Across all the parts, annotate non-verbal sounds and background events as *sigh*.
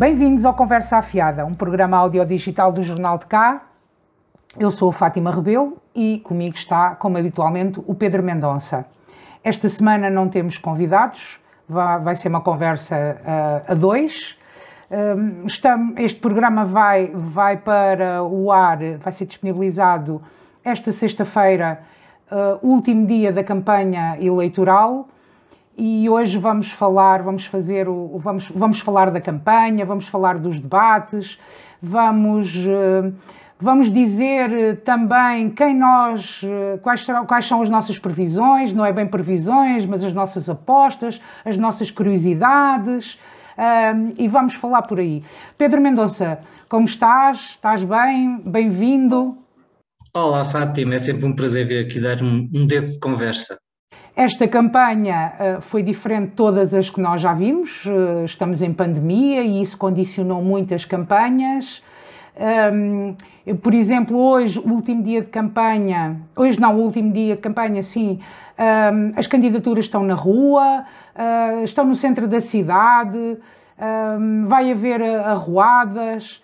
Bem-vindos ao Conversa Afiada, um programa audiodigital do Jornal de Cá. Eu sou a Fátima Rebelo e comigo está, como habitualmente, o Pedro Mendonça. Esta semana não temos convidados, vai ser uma conversa a, a dois. Um, este programa vai, vai para o ar, vai ser disponibilizado esta sexta-feira, uh, último dia da campanha eleitoral e hoje vamos falar, vamos fazer o, vamos, vamos falar da campanha, vamos falar dos debates, vamos, uh, vamos dizer também quem nós, uh, quais, serão, quais são as nossas previsões, não é bem previsões, mas as nossas apostas, as nossas curiosidades, e vamos falar por aí. Pedro Mendonça, como estás? Estás bem? Bem-vindo. Olá, Fátima, é sempre um prazer vir aqui dar um dedo de conversa. Esta campanha uh, foi diferente de todas as que nós já vimos. Uh, estamos em pandemia e isso condicionou muitas campanhas. Eu, por exemplo, hoje, o último dia de campanha, hoje não, o último dia de campanha, sim, um, as candidaturas estão na rua, uh, estão no centro da cidade, um, vai haver arruadas.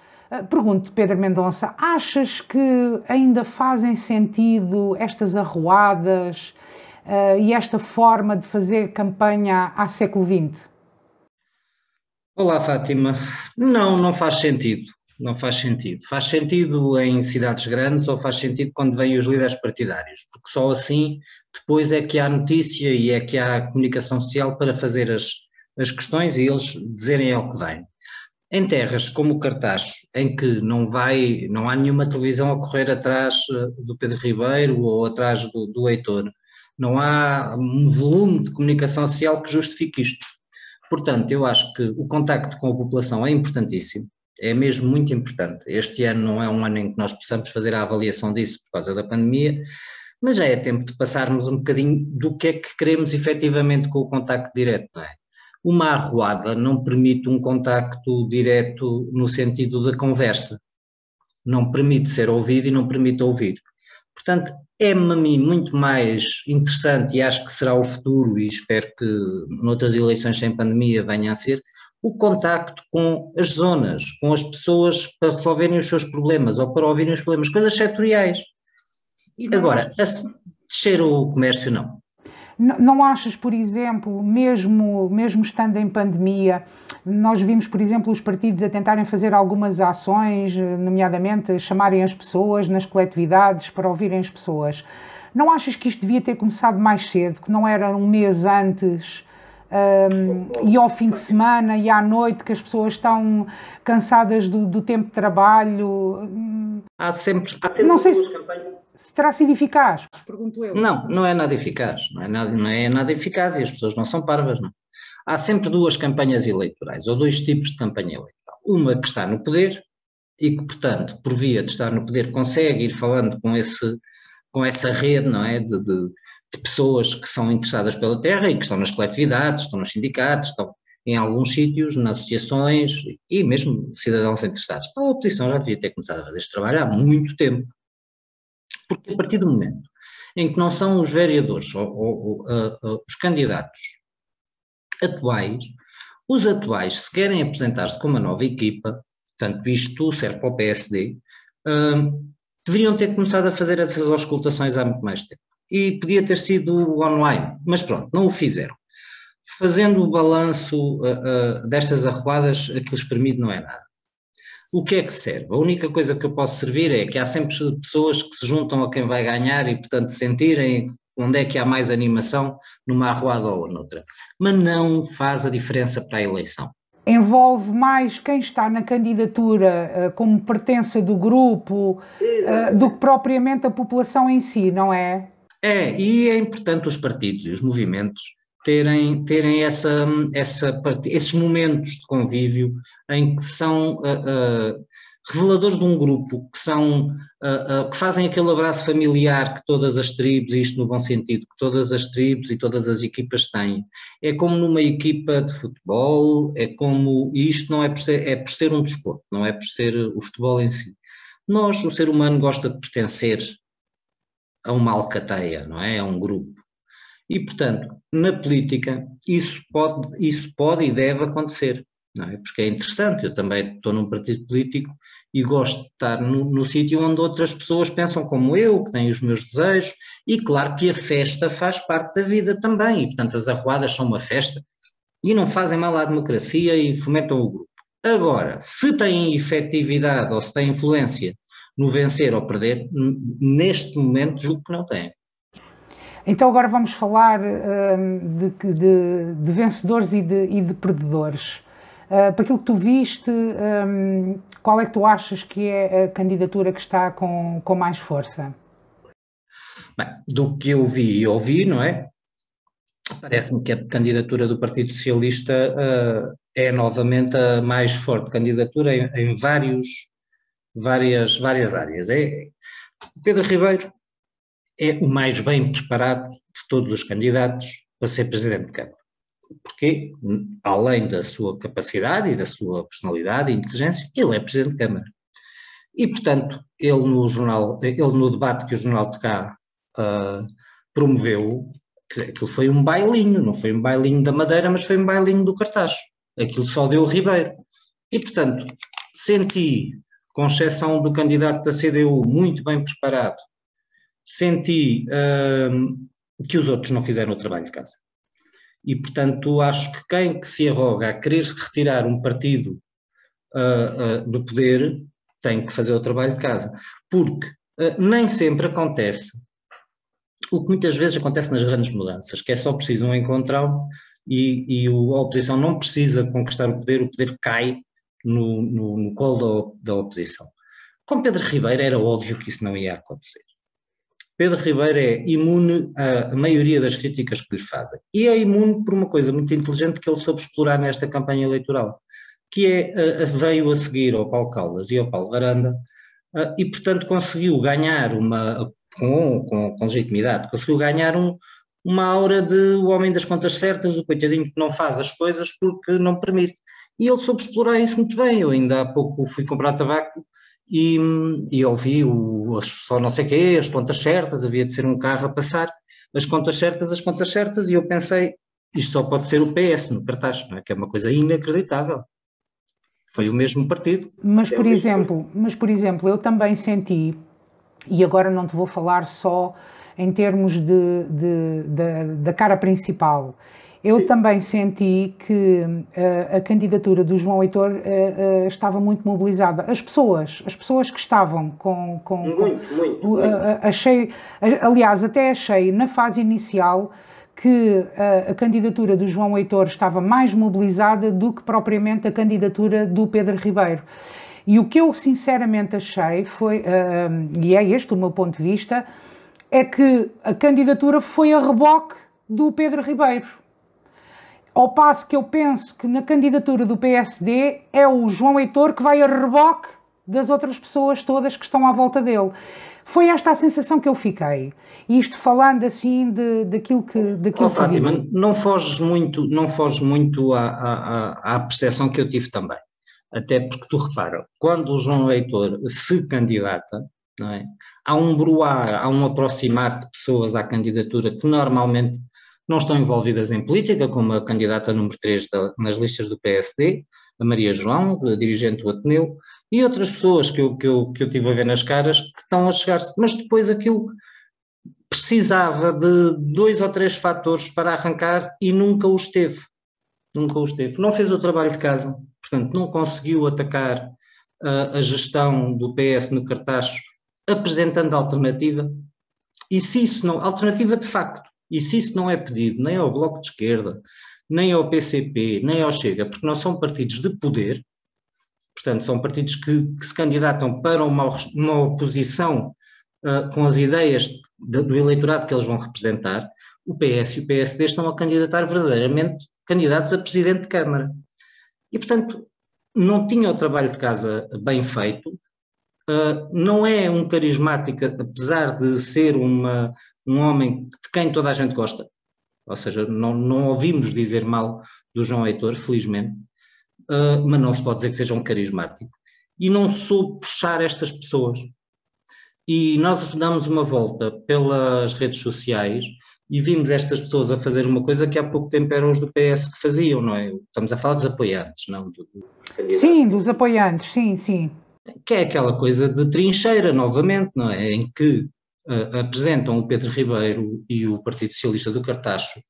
Pergunto, Pedro Mendonça, achas que ainda fazem sentido estas arruadas? Uh, e esta forma de fazer campanha há século XX? Olá, Fátima. Não, não faz sentido. Não faz sentido. Faz sentido em cidades grandes ou faz sentido quando vêm os líderes partidários, porque só assim depois é que há notícia e é que há comunicação social para fazer as, as questões e eles dizerem ao que vem. Em terras como o Cartacho, em que não vai, não há nenhuma televisão a correr atrás eh, do Pedro Ribeiro ou atrás do, do Heitor, não há um volume de comunicação social que justifique isto. Portanto, eu acho que o contacto com a população é importantíssimo, é mesmo muito importante. Este ano não é um ano em que nós possamos fazer a avaliação disso por causa da pandemia, mas já é tempo de passarmos um bocadinho do que é que queremos efetivamente com o contacto direto, não é? Uma arruada não permite um contacto direto no sentido da conversa, não permite ser ouvido e não permite ouvir. Portanto, é-me a mim muito mais interessante e acho que será o futuro e espero que noutras eleições sem pandemia venha a ser, o contacto com as zonas, com as pessoas para resolverem os seus problemas ou para ouvirem os problemas, coisas setoriais. Agora, descer o comércio não. Não achas, por exemplo, mesmo, mesmo estando em pandemia, nós vimos, por exemplo, os partidos a tentarem fazer algumas ações, nomeadamente chamarem as pessoas nas coletividades para ouvirem as pessoas. Não achas que isto devia ter começado mais cedo, que não era um mês antes um, e ao fim de semana e à noite que as pessoas estão cansadas do, do tempo de trabalho? Há sempre, há sempre não sei se, campanhas terá sido eficaz? Pergunto eu. Não, não é nada eficaz. Não é nada, não é nada eficaz e as pessoas não são parvas. Não. Há sempre duas campanhas eleitorais, ou dois tipos de campanha eleitoral. Uma que está no poder e que, portanto, por via de estar no poder, consegue ir falando com, esse, com essa rede não é, de, de, de pessoas que são interessadas pela terra e que estão nas coletividades, estão nos sindicatos, estão em alguns sítios, nas associações e mesmo cidadãos interessados. A oposição já devia ter começado a fazer este trabalho há muito tempo. Porque a partir do momento em que não são os vereadores ou, ou, ou uh, uh, os candidatos atuais, os atuais, se querem apresentar-se como uma nova equipa, portanto isto serve para o PSD, uh, deveriam ter começado a fazer essas auscultações há muito mais tempo. E podia ter sido online, mas pronto, não o fizeram. Fazendo o balanço destas arruadas, aquilo permite não é nada o que é que serve? A única coisa que eu posso servir é que há sempre pessoas que se juntam a quem vai ganhar e, portanto, sentirem onde é que há mais animação numa arruada ou noutra. Mas não faz a diferença para a eleição. Envolve mais quem está na candidatura eh, como pertença do grupo eh, do que propriamente a população em si, não é? É, e é importante os partidos e os movimentos terem, terem essa, essa, esses momentos de convívio em que são uh, uh, reveladores de um grupo, que são uh, que fazem aquele abraço familiar que todas as tribos, e isto no bom sentido, que todas as tribos e todas as equipas têm. É como numa equipa de futebol, é como, e isto não é por ser, é por ser um desporto, não é por ser o futebol em si. Nós, o ser humano gosta de pertencer a uma alcateia, não é? A um grupo. E, portanto, na política, isso pode, isso pode e deve acontecer. não é? Porque é interessante, eu também estou num partido político e gosto de estar no, no sítio onde outras pessoas pensam como eu, que têm os meus desejos, e claro que a festa faz parte da vida também, e portanto as arruadas são uma festa e não fazem mal à democracia e fomentam o grupo. Agora, se têm efetividade ou se têm influência no vencer ou perder, neste momento julgo que não têm. Então agora vamos falar hum, de, de, de, vencedores e de, e de perdedores. Uh, para aquilo que tu viste, um, qual é que tu achas que é a candidatura que está com, com mais força? Bem, do que eu vi e ouvi, não é? Parece-me que a candidatura do Partido Socialista uh, é novamente a mais forte candidatura em, em vários, várias, várias áreas. É, Pedro Ribeiro é o mais bem preparado de todos os candidatos para ser Presidente de Câmara porque, além da sua capacidade e da sua personalidade e inteligência, ele é Presidente de Câmara. E, portanto, ele no jornal, ele no debate que o Jornal de Cá uh, promoveu, aquilo foi um bailinho, não foi um bailinho da Madeira, mas foi um bailinho do Cartacho. Aquilo só deu o Ribeiro. E, portanto, senti, com exceção do candidato da CDU, muito bem preparado, senti uh, que os outros não fizeram o trabalho de casa e, portanto, acho que quem que se arroga a querer retirar um partido uh, uh, do poder tem que fazer o trabalho de casa, porque uh, nem sempre acontece o que muitas vezes acontece nas grandes mudanças, que é só preciso um encontrão e, a oposição não precisa de conquistar o poder, o poder cai no, no, no colo da, da oposição. Com Pedro Ribeiro era óbvio que isso não ia acontecer. Pedro Ribeiro é imune à maioria das críticas que lhe fazem. E é imune por uma coisa muito inteligente que ele soube explorar nesta campanha eleitoral, que é, veio a seguir ao Paulo Caldas e ao Paulo Varanda, e portanto conseguiu ganhar uma, com, com, com legitimidade, conseguiu ganhar um, uma aura de o homem das contas certas, o coitadinho que não faz as coisas porque não permite. E ele soube explorar isso muito bem. Eu ainda há pouco fui comprar tabaco e, e ouvi o, só não sei o quê, as contas certas, havia de ser um carro a passar, as contas certas, as contas certas, e eu pensei, isto só pode ser o PS no cartaz, não é? que é uma coisa inacreditável. Foi o mesmo partido. Mas, é por exemplo, mas, por exemplo, eu também senti, e agora não te vou falar só em termos de, de, de da cara principal, eu Sim. também senti que uh, a candidatura do João Heitor uh, uh, estava muito mobilizada. As pessoas, as pessoas que estavam com. com, muito, com, muito, muito. achei, aliás, até achei na fase inicial que a candidatura do João Heitor estava mais mobilizada do que propriamente a candidatura do Pedro Ribeiro. E o que eu sinceramente achei foi, e é este o meu ponto de vista, é que a candidatura foi a reboque do Pedro Ribeiro ao passo que eu penso que na candidatura do PSD é o João Heitor que vai a reboque das outras pessoas todas que estão à volta dele. Foi esta a sensação que eu fiquei. Isto falando assim de, daquilo que, daquilo oh, que Fátima, vi. não foges muito, não foges muito à, à, à percepção que eu tive também. Até porque tu repara, quando o João Heitor se candidata, não é? há um bruar, há um aproximar de pessoas à candidatura que normalmente não estão envolvidas em política, como a candidata número 3 da, nas listas do PSD, a Maria João, a dirigente do Ateneu, e outras pessoas que eu, que, eu, que eu tive a ver nas caras que estão a chegar-se. Mas depois aquilo precisava de dois ou três fatores para arrancar e nunca os teve. Nunca os teve. Não fez o trabalho de casa, portanto, não conseguiu atacar a, a gestão do PS no cartaz apresentando alternativa. E se isso não. Alternativa de facto. E se isso não é pedido nem ao Bloco de Esquerda, nem ao PCP, nem ao Chega, porque não são partidos de poder, portanto, são partidos que, que se candidatam para uma, uma oposição uh, com as ideias de, do eleitorado que eles vão representar, o PS e o PSD estão a candidatar verdadeiramente candidatos a presidente de Câmara. E, portanto, não tinha o trabalho de casa bem feito, uh, não é um carismático, apesar de ser uma, um homem de quem toda a gente gosta, ou seja, não, não ouvimos dizer mal do João Heitor, felizmente, uh, mas não se pode dizer que seja um carismático. E não soube puxar estas pessoas. E nós damos uma volta pelas redes sociais e vimos estas pessoas a fazer uma coisa que há pouco tempo eram os do PS que faziam, não é? Estamos a falar dos apoiantes, não Sim, dos apoiantes, sim, sim. Que é aquela coisa de trincheira, novamente, não é? Em que uh, apresentam o Pedro Ribeiro e o Partido Socialista do Cartacho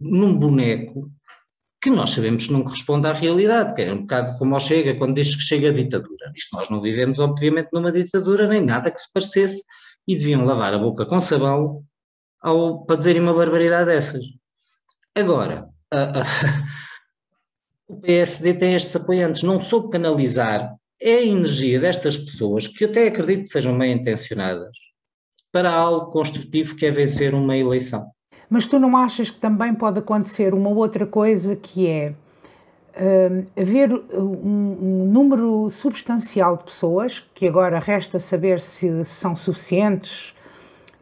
num boneco que nós sabemos que não corresponde à realidade, que é um bocado como ao Chega, quando diz que chega a ditadura. Isto nós não vivemos, obviamente, numa ditadura, nem nada que se parecesse, e deviam lavar a boca com sabão ao, para dizerem uma barbaridade dessas. Agora, a, a, *laughs* o PSD tem estes apoiantes, não soube canalizar é a energia destas pessoas, que até acredito que sejam bem intencionadas, para algo construtivo que é vencer uma eleição. Mas tu não achas que também pode acontecer uma outra coisa que é uh, haver um, um, número substancial de pessoas, que agora resta saber se são suficientes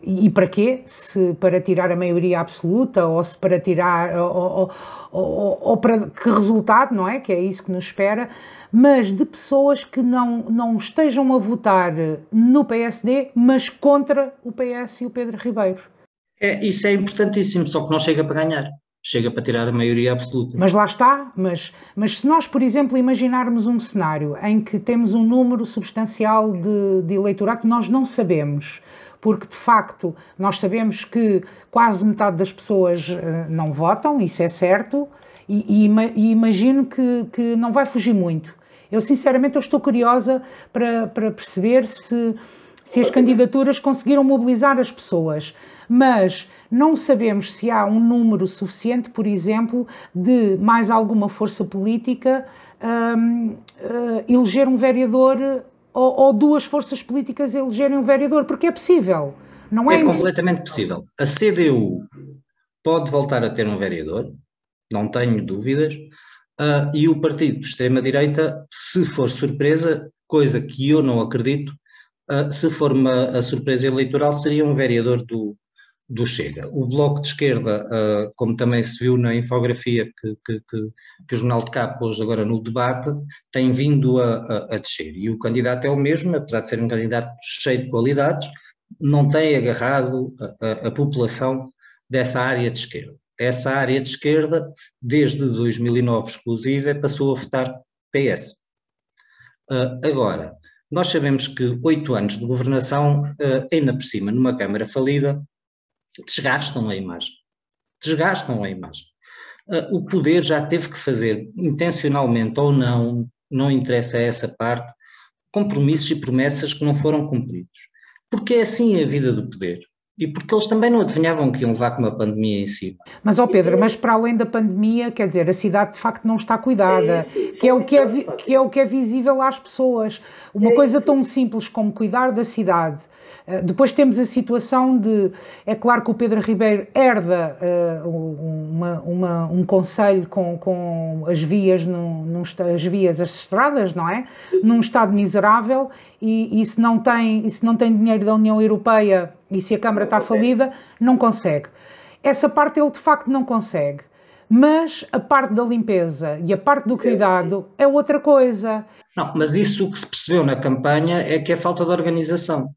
e, e para quê? Se para tirar a maioria absoluta ou se para tirar ou, ou, ou, ou para que resultado, não é? Que é isso que nos espera mas de pessoas que não, não estejam a votar no PSD, mas contra o PS e o Pedro Ribeiro. É, isso é importantíssimo, só que não chega para ganhar. Chega para tirar a maioria absoluta. Mas lá está, mas, mas se nós, por exemplo, imaginarmos um cenário em que temos um número substancial de, de eleitorado que nós não sabemos, porque de facto nós sabemos que quase metade das pessoas uh, não votam, isso é certo, e, e, e imagino que, que não vai fugir muito. Eu, sinceramente, eu estou curiosa para, para perceber se, se as candidaturas conseguiram mobilizar as pessoas, mas não sabemos se há um número suficiente, por exemplo, de mais alguma força política um, uh, eleger um vereador ou, ou, duas forças políticas elegerem um vereador, porque é possível. Não é, é completamente possível. A CDU pode voltar a ter um vereador, não tenho dúvidas. Uh, e o partido de extrema-direita, se for surpresa, coisa que eu não acredito, uh, se for uma a surpresa eleitoral, seria um vereador do, do Chega. O Bloco de Esquerda, uh, como também se viu na infografia que, que, que, que o Jornal de Cá pôs agora no debate, tem vindo a, a, a, descer. E o candidato é o mesmo, apesar de ser um candidato cheio de qualidades, não tem agarrado a, a população dessa área de esquerda essa área de esquerda, desde 2009 exclusiva, passou a votar PS. Uh, ah, agora, nós sabemos que oito anos de governação, uh, ainda por cima, numa Câmara falida, desgastam a imagem. Desgastam a imagem. Uh, o poder já teve que fazer, intencionalmente ou não, não interessa essa parte, compromissos e promessas que não foram cumpridos. Porque é assim a vida do poder e porque eles também não adivinhavam que iam levar com uma pandemia em cima. Mas, ó Pedro, mas para além da pandemia, quer dizer, a cidade de facto não está cuidada, é, sim, que, é o que, é, que é o que é visível às pessoas. Uma é coisa isso. tão simples como cuidar da cidade. Uh, depois temos a situação de, é claro que o Pedro Ribeiro herda uh, uma, uma, um conselho com, com as vias, num, num, as vias, as estradas, não é? Num estado miserável e, e se, não tem, e se não tem dinheiro da União Europeia e se a Câmara está falida, não consegue. Essa parte ele de facto não consegue. Mas a parte da limpeza e a parte do Sim. cuidado é outra coisa. Não, mas isso o que se percebeu na campanha é que é falta de organização.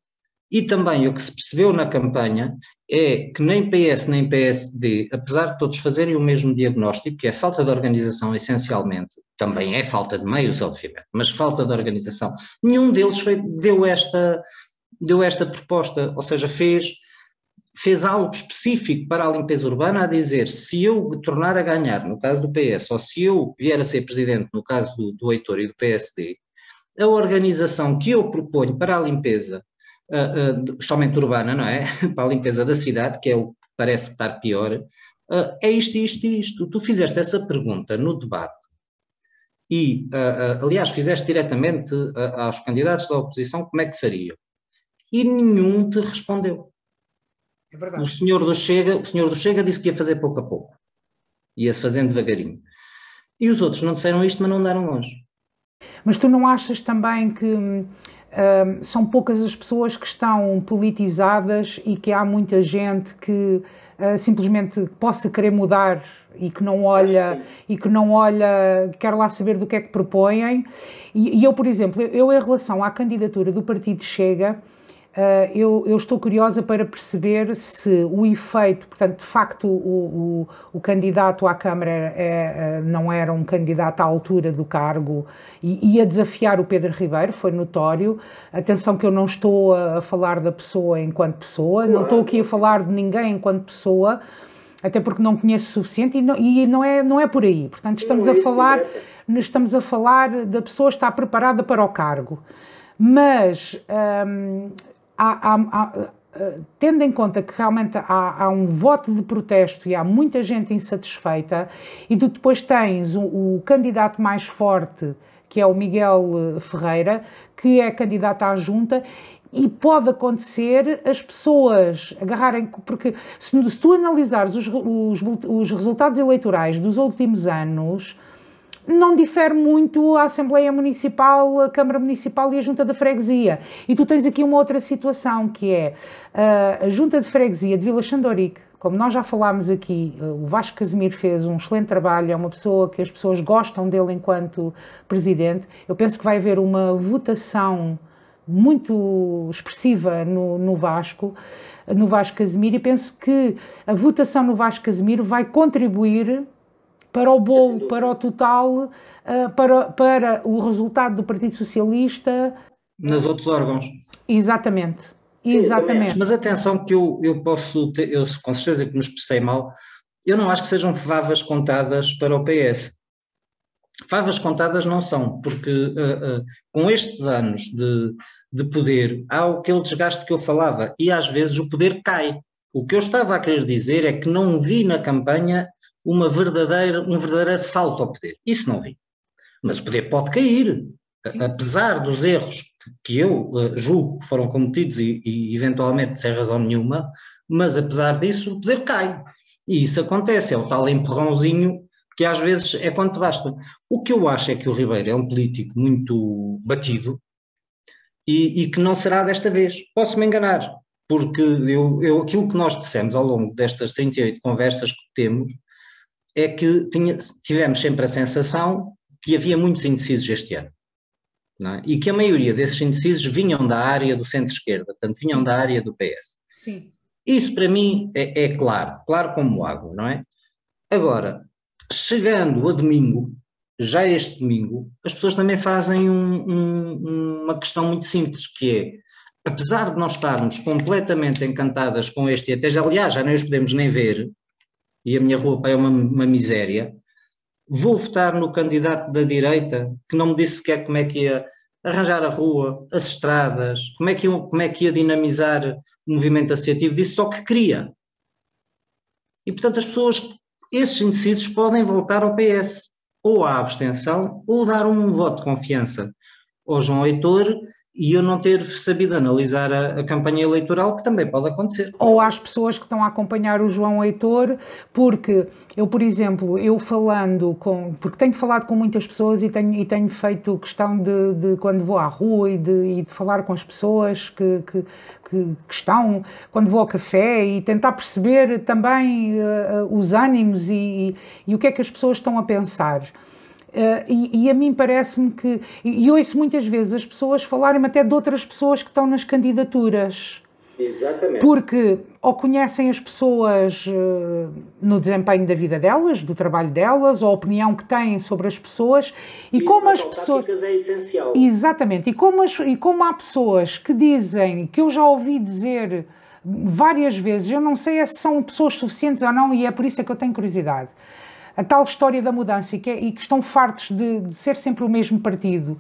E também o que se percebeu na campanha é que nem PS nem PSD, apesar de todos fazerem o mesmo diagnóstico, que é falta de organização essencialmente, também é falta de meios, obviamente, mas falta de organização, nenhum deles foi, deu esta deu esta proposta, ou seja, fez, fez algo específico para a limpeza urbana a dizer se eu tornar a ganhar, no caso do PS, ou se eu vier a ser presidente, no caso do, do Heitor e do PSD, a organização que eu proponho para a limpeza, uh, uh, somente urbana, não é? *laughs* para a limpeza da cidade, que é o que parece estar pior, uh, é isto, isto e isto. Tu fizeste essa pergunta no debate e, aliás, fizeste diretamente aos candidatos da oposição como é que fariam e nenhum te respondeu. É verdade. O senhor do Chega, o senhor do Chega disse que ia fazer pouco a pouco. Ia-se fazendo devagarinho. E os outros não disseram isto, mas não andaram longe. Mas tu não achas também que hum, são poucas as pessoas que estão politizadas e que há muita gente que uh, simplesmente possa querer mudar e que não olha que e que não olha, quer lá saber do que é que propõem. E, e eu, por exemplo, eu, eu em relação à candidatura do Partido Chega, eu, eu, estou curiosa para perceber se o efeito, portanto, de facto, o, o, o candidato à Câmara é, é, não era um candidato à altura do cargo e ia desafiar o Pedro Ribeiro, foi notório. Atenção, que eu não estou a, falar da pessoa enquanto pessoa, não estou aqui a falar de ninguém enquanto pessoa, até porque não conheço o suficiente e não, e não, é, não é por aí. Portanto, estamos a falar. Estamos a falar da pessoa estar preparada para o cargo. Mas hum, há, há, há, tendo em conta que realmente há, um voto de protesto e há muita gente insatisfeita, e tu depois tens o, o, candidato mais forte, que é o Miguel Ferreira, que é candidato à junta, e pode acontecer as pessoas agarrarem, porque se, se tu analisares os, os, os resultados eleitorais dos últimos anos, não difere muito a Assembleia Municipal, a Câmara Municipal e a Junta da Freguesia. E tu tens aqui uma outra situação, que é uh, a Junta de Freguesia de Vila Xandorique, como nós já falámos aqui, uh, o Vasco Casimiro fez um excelente trabalho, é uma pessoa que as pessoas gostam dele enquanto presidente. Eu penso que vai haver uma votação muito expressiva no, no Vasco, no Vasco Casimiro, e penso que a votação no Vasco Casimiro vai contribuir para o bolo, para o total, uh, para, para o resultado do Partido Socialista. Nos outros órgãos. Exatamente. Sim, Exatamente. Mas atenção que eu, eu posso ter, eu com certeza que me expressei mal, eu não acho que sejam favas contadas para o PS. Favas contadas não são, porque uh, uh, com estes anos de, de poder há aquele desgaste que eu falava e às vezes o poder cai. O que eu estava a querer dizer é que não vi na campanha uma verdadeira, um verdadeiro salto ao poder. Isso não vi. Mas o poder pode cair, Sim. apesar dos erros que eu uh, julgo que foram cometidos e, e, eventualmente sem razão nenhuma, mas apesar disso o poder cai. E isso acontece, é o tal empurrãozinho que às vezes é quanto basta. O que eu acho é que o Ribeiro é um político muito batido e, e que não será desta vez. Posso me enganar, porque eu, eu, aquilo que nós dissemos ao longo destas 38 conversas que temos é que tinha, tivemos sempre a sensação que havia muitos indecisos este ano. É? E que a maioria desses indecisos vinham da área do centro-esquerda, portanto, vinham da área do PS. Sim. Isso para mim é, é claro, claro como água, não é? Agora, chegando a domingo, já este domingo, as pessoas também fazem um, um, uma questão muito simples, que é, apesar de nós estarmos completamente encantadas com este, e até já, aliás, já nem os podemos nem ver, e a minha rua é uma, uma miséria, vou votar no candidato da direita que não me disse sequer como é que ia arranjar a rua, as estradas, como é que ia, como é que ia dinamizar o movimento associativo, disse só que queria. E portanto as pessoas, esses indecisos podem voltar ao PS, ou à abstenção, ou dar um voto de confiança ao João Heitor e eu não ter sabido analisar a, a, campanha eleitoral, que também pode acontecer. Ou às pessoas que estão a acompanhar o João Heitor, porque eu, por exemplo, eu falando com. Porque tenho falado com muitas pessoas e tenho, e tenho feito questão de, de quando vou à rua e de, e de falar com as pessoas que, que, que, estão, quando vou ao café e tentar perceber também uh, os ânimos e, e, e o que é que as pessoas estão a pensar. Uh, e, e, a mim parece-me que. E, e ouço muitas vezes as pessoas falarem até de outras pessoas que estão nas candidaturas. Exatamente. Porque ou conhecem as pessoas uh, no desempenho da vida delas, do trabalho delas, ou a opinião que têm sobre as pessoas, e, e como as pessoas. é essencial. Exatamente. E como, as, e como há pessoas que dizem, que eu já ouvi dizer várias vezes, eu não sei se são pessoas suficientes ou não, e é por isso é que eu tenho curiosidade a tal história da mudança e que, é, e que estão fartos de, de, ser sempre o mesmo partido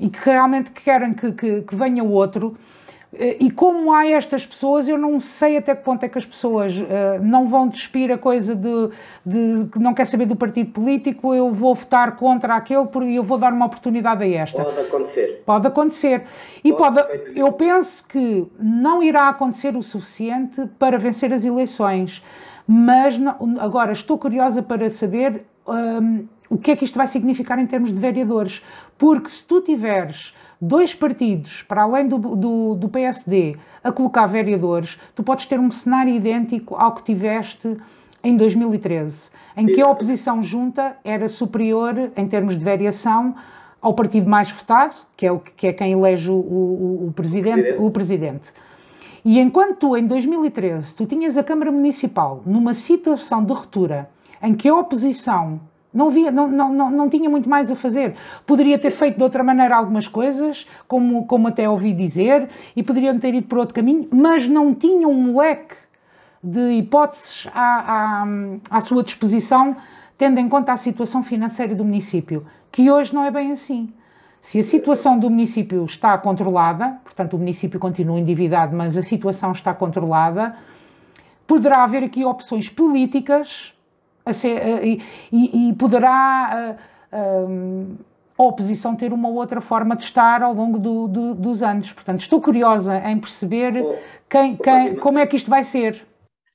e que realmente querem que, que, que venha o outro. Eh, e como há estas pessoas, eu não sei até que ponto é que as pessoas uh, não vão despir a coisa de, de que não quer saber do partido político, eu vou votar contra aquele e eu vou dar uma oportunidade a esta. Pode acontecer. Pode acontecer. E pode, pode eu penso que não irá acontecer o suficiente para vencer as eleições mas não, agora estou curiosa para saber um, o que é que isto vai significar em termos de vereadores, porque se tu tiveres dois partidos, para além do, do, do PSD, a colocar vereadores, tu podes ter um cenário idêntico ao que tiveste em 2013, em que a oposição junta era superior, em termos de variação, ao partido mais votado, que é, o, que é quem elege o, o, o presidente, o presidente. E enquanto tu, em 2013, tu tinhas a Câmara Municipal numa situação de ruptura em que a oposição não, via, não, não, não, não tinha muito mais a fazer. Poderia ter feito de outra maneira algumas coisas, como, como até ouvi dizer, e poderiam ter ido por outro caminho, mas não tinham um leque de hipóteses à, à, à sua disposição, tendo em conta a situação financeira do município, que hoje não é bem assim. Se a situação do município está controlada, portanto o município continua endividado, mas a situação está controlada, poderá haver aqui opções políticas ser, e, e, poderá a, a, oposição ter uma outra forma de estar ao longo do, do, dos anos. Portanto, estou curiosa em perceber oh, quem, quem, como é que isto vai ser.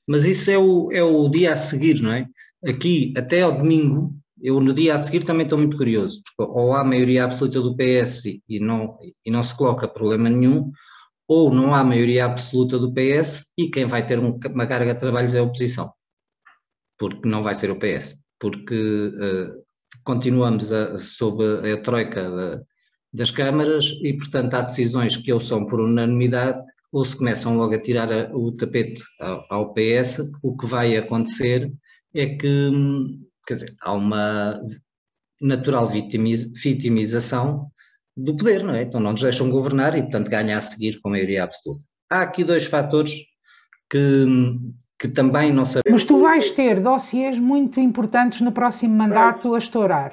Mas isso é o, é o dia a seguir, não é? Aqui, até ao domingo, eu no dia a seguir também estou muito curioso, porque ou há maioria absoluta do PS e não, e não se coloca problema nenhum, ou não há maioria absoluta do PS e quem vai ter uma carga de trabalhos é a oposição, porque não vai ser o PS, porque uh, continuamos a, sob a, a troika da, das câmaras e, portanto, há decisões que ou são por unanimidade ou se começam logo a tirar a, o tapete ao, ao PS, o que vai acontecer é que hum, quer dizer, há uma natural vitimização do poder, não é? Então não nos deixam governar e, portanto, ganha a seguir com maioria absoluta. Há aqui dois fatores que, que também não sabemos. Mas tu vais ter dossiês muito importantes no próximo mandato a estourar.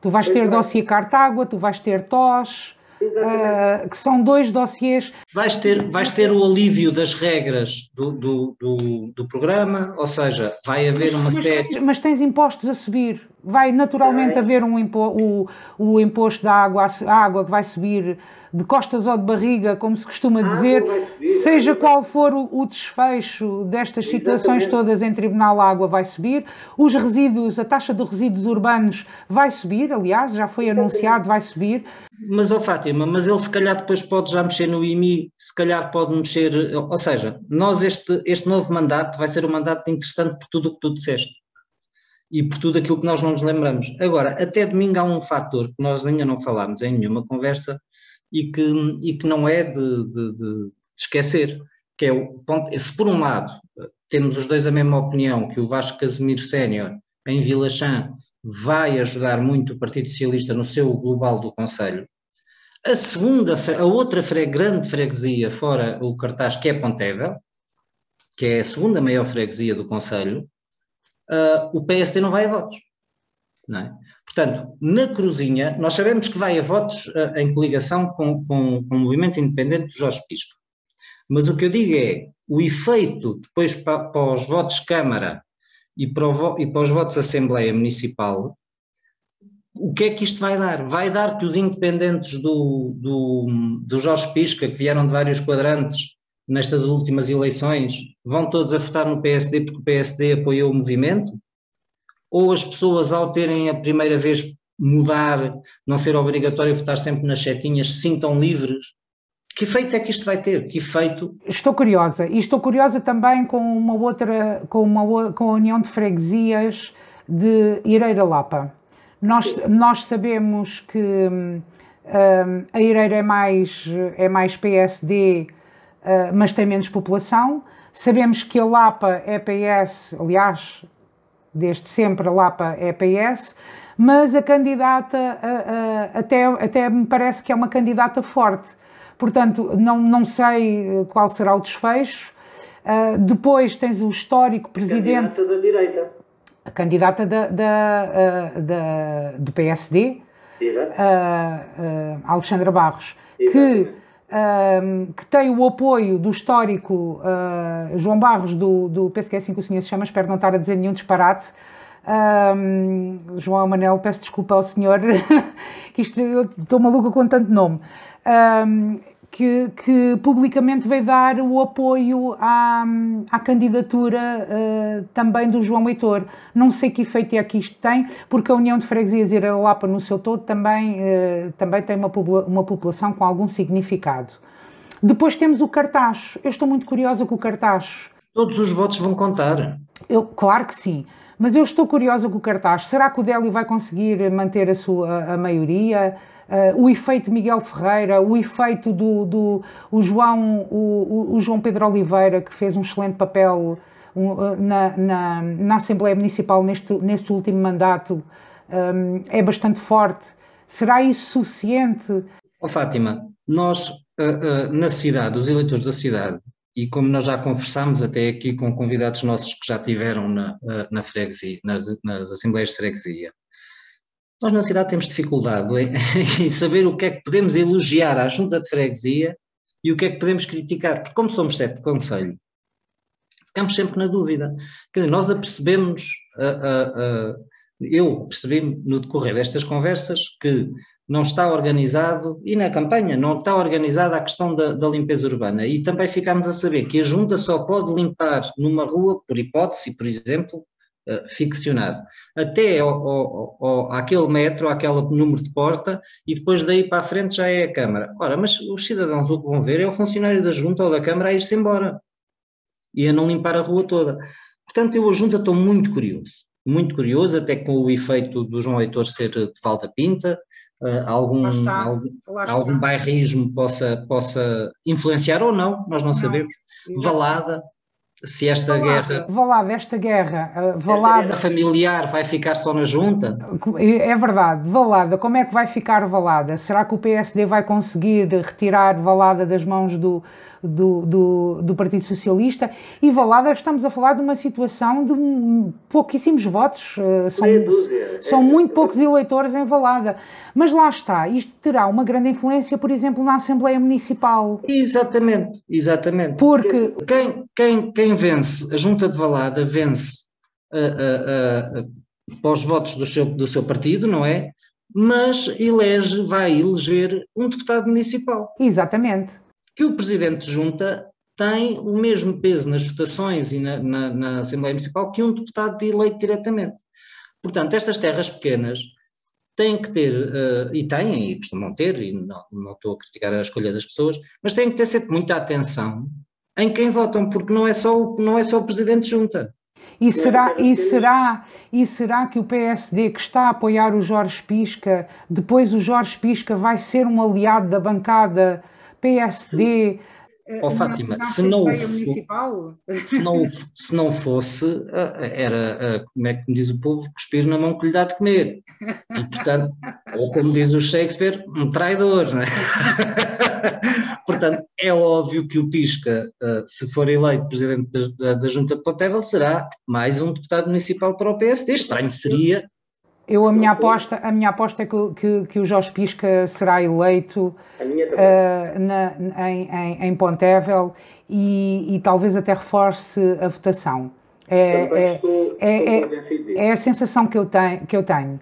Tu vais ter dossiê Cartágua, tu vais ter TOS, Uh, que são dois dossiês. Vais ter, vais ter o alívio das regras do, do, do, do programa, ou seja, vai haver uma mas, série. Mas tens impostos a subir. Vai naturalmente haver um impo, o, o imposto da água, a água que vai subir de costas ou de barriga, como se costuma dizer, subir, seja qual for o, o, desfecho destas situações Exatamente. todas em tribunal, a água vai subir, os resíduos, a taxa de resíduos urbanos vai subir, aliás, já foi Exatamente. anunciado, vai subir. Mas, ó oh Fátima, mas ele se calhar depois pode já mexer no IMI, se calhar pode mexer, ou seja, nós este, este novo mandato vai ser um mandato interessante por tudo o que tu disseste e por tudo aquilo que nós não nos lembramos. Agora, até domingo há um fator que nós ainda não falámos em nenhuma conversa, e que, e que não é de, de, de esquecer, que é o ponto, se por um lado temos os dois a mesma opinião, que o Vasco Casimiro Sénior em Vila Chã vai ajudar muito o Partido Socialista no seu global do Conselho, a segunda, a outra grande freguesia fora o cartaz, que é Pontevel, que é a segunda maior freguesia do Conselho, uh, o PSD não vai a votos. É? Portanto, na Cruzinha, nós sabemos que vai a votos uh, em coligação com, com, com, o movimento independente do Jorge Pisco. Mas o que eu digo é, o efeito depois para, para os votos Câmara e para, e para os votos Assembleia Municipal, o que é que isto vai dar? Vai dar que os independentes do, do, do Jorge Pisca, que vieram de vários quadrantes nestas últimas eleições, vão todos a votar no PSD porque o PSD apoiou o movimento? ou as pessoas, ao terem a primeira vez mudar, não ser obrigatório votar sempre nas setinhas, se sintam livres? Que efeito é que isto vai ter? Que efeito? Estou curiosa. E estou curiosa também com uma outra, com, uma, com a União de Freguesias de Ireira Lapa. Nós, nós sabemos que hum, a Ireira é mais, é mais PSD, mas tem menos população. Sabemos que a Lapa é PS, aliás, desde sempre a Lapa é PS, mas a candidata a, a, até, até me parece que é uma candidata forte. Portanto, não, não sei qual será o desfecho. Uh, depois tens o histórico presidente. Candidata da direita. A candidata da, da, da do PSD, Exato. Uh, Alexandra Barros, que um, que tem o apoio do histórico uh, João Barros do, do penso que é assim que o senhor se chama, espero não estar a dizer nenhum disparate. Um, João Manel, peço desculpa ao senhor, *laughs* que isto, eu estou maluca com tanto nome. Um, que, que, publicamente veio dar o apoio à, à candidatura uh, também do João Heitor. Não sei que efeito é que isto tem, porque a União de Freguesias e Lapa no seu todo também, uh, também tem uma, uma população com algum significado. Depois temos o cartaz. Eu estou muito curiosa com o cartaz. Todos os votos vão contar. Eu, claro que sim. mas eu estou curiosa com o cartaz. Será que o Délio vai conseguir manter a sua a maioria? Uh, o efeito Miguel Ferreira, o efeito do, do o João, o, o, João Pedro Oliveira, que fez um excelente papel uh, na, na, na, Assembleia Municipal neste, neste último mandato, um, é bastante forte. Será isso suficiente? Oh, Fátima, nós uh, na cidade, os eleitores da cidade, e como nós já conversámos até aqui com convidados nossos que já tiveram na, na freguesia, nas, nas assembleias de freguesia, nós na cidade temos dificuldade em, *laughs* em, saber o que é que podemos elogiar à junta de freguesia e o que é que podemos criticar, porque como somos sete de conselho, ficamos sempre na dúvida. Quer dizer, nós apercebemos, uh, uh, uh, eu percebi no decorrer destas conversas que não está organizado, e na campanha não está organizada a questão da, da, limpeza urbana. E também ficámos a saber que a junta só pode limpar numa rua, por hipótese, por exemplo, uh, ficcionado, até ao, ao, ao, àquele metro, àquele número de porta, e depois daí para a frente já é a Câmara. Ora, mas os cidadãos o que vão ver é o funcionário da junta ou da Câmara a ir-se embora e a não limpar a rua toda. Portanto, eu a junta estou muito curioso, muito curioso, até com o efeito do João Heitor ser de Valda Pinta, uh, algum, está, algum, algum bairrismo possa, possa influenciar ou não, nós não, não sabemos. Exatamente. Valada, se esta Valada, guerra. Valada, esta guerra. Uh, Valada, esta guerra familiar vai ficar só na junta? É verdade. Valada, como é que vai ficar Valada? Será que o PSD vai conseguir retirar Valada das mãos do, do, do, do, Partido Socialista e Valada estamos a falar de uma situação de pouquíssimos votos, eh, são, são muito poucos eleitores em Valada. Mas lá está, isto terá uma grande influência, por exemplo, na Assembleia Municipal. Exatamente, exatamente. Porque quem, quem, quem vence, a Junta de Valada vence uh, uh, para os votos do seu, do seu partido, não é? Mas elege, vai eleger um deputado municipal. Exatamente que o Presidente de Junta tem o mesmo peso nas votações e na, na, na Assembleia Municipal que um deputado de eleito diretamente. Portanto, estas terras pequenas têm que ter, uh, e têm, e costumam ter, e não, não estou a criticar a escolha das pessoas, mas têm que ter sempre muita atenção em quem votam, porque não é só o, não é só o Presidente de Junta. E será, e, será, e será que o PSD que está a apoiar o Jorge Pisca, depois o Jorge Pisca vai ser um aliado da bancada PSD. Oh, Fátima, se, não, se, não, *laughs* se não fosse, era, como é que me diz o povo, cuspir na mão que lhe dá de comer. E, portanto, ou como diz o Shakespeare, um traidor, não é? *laughs* portanto, é óbvio que o Pisca, se for eleito presidente da, da, da Junta de Pontevel, será mais um deputado municipal para o PSD. Estranho seria eu, a minha, aposta, a minha aposta é que, que, que o Jorge Pisca será eleito uh, na, em, em, em Pontevel e, e, talvez até reforce a votação. É, é, estou, é, estou é, é, a sensação que eu tenho. Que eu tenho.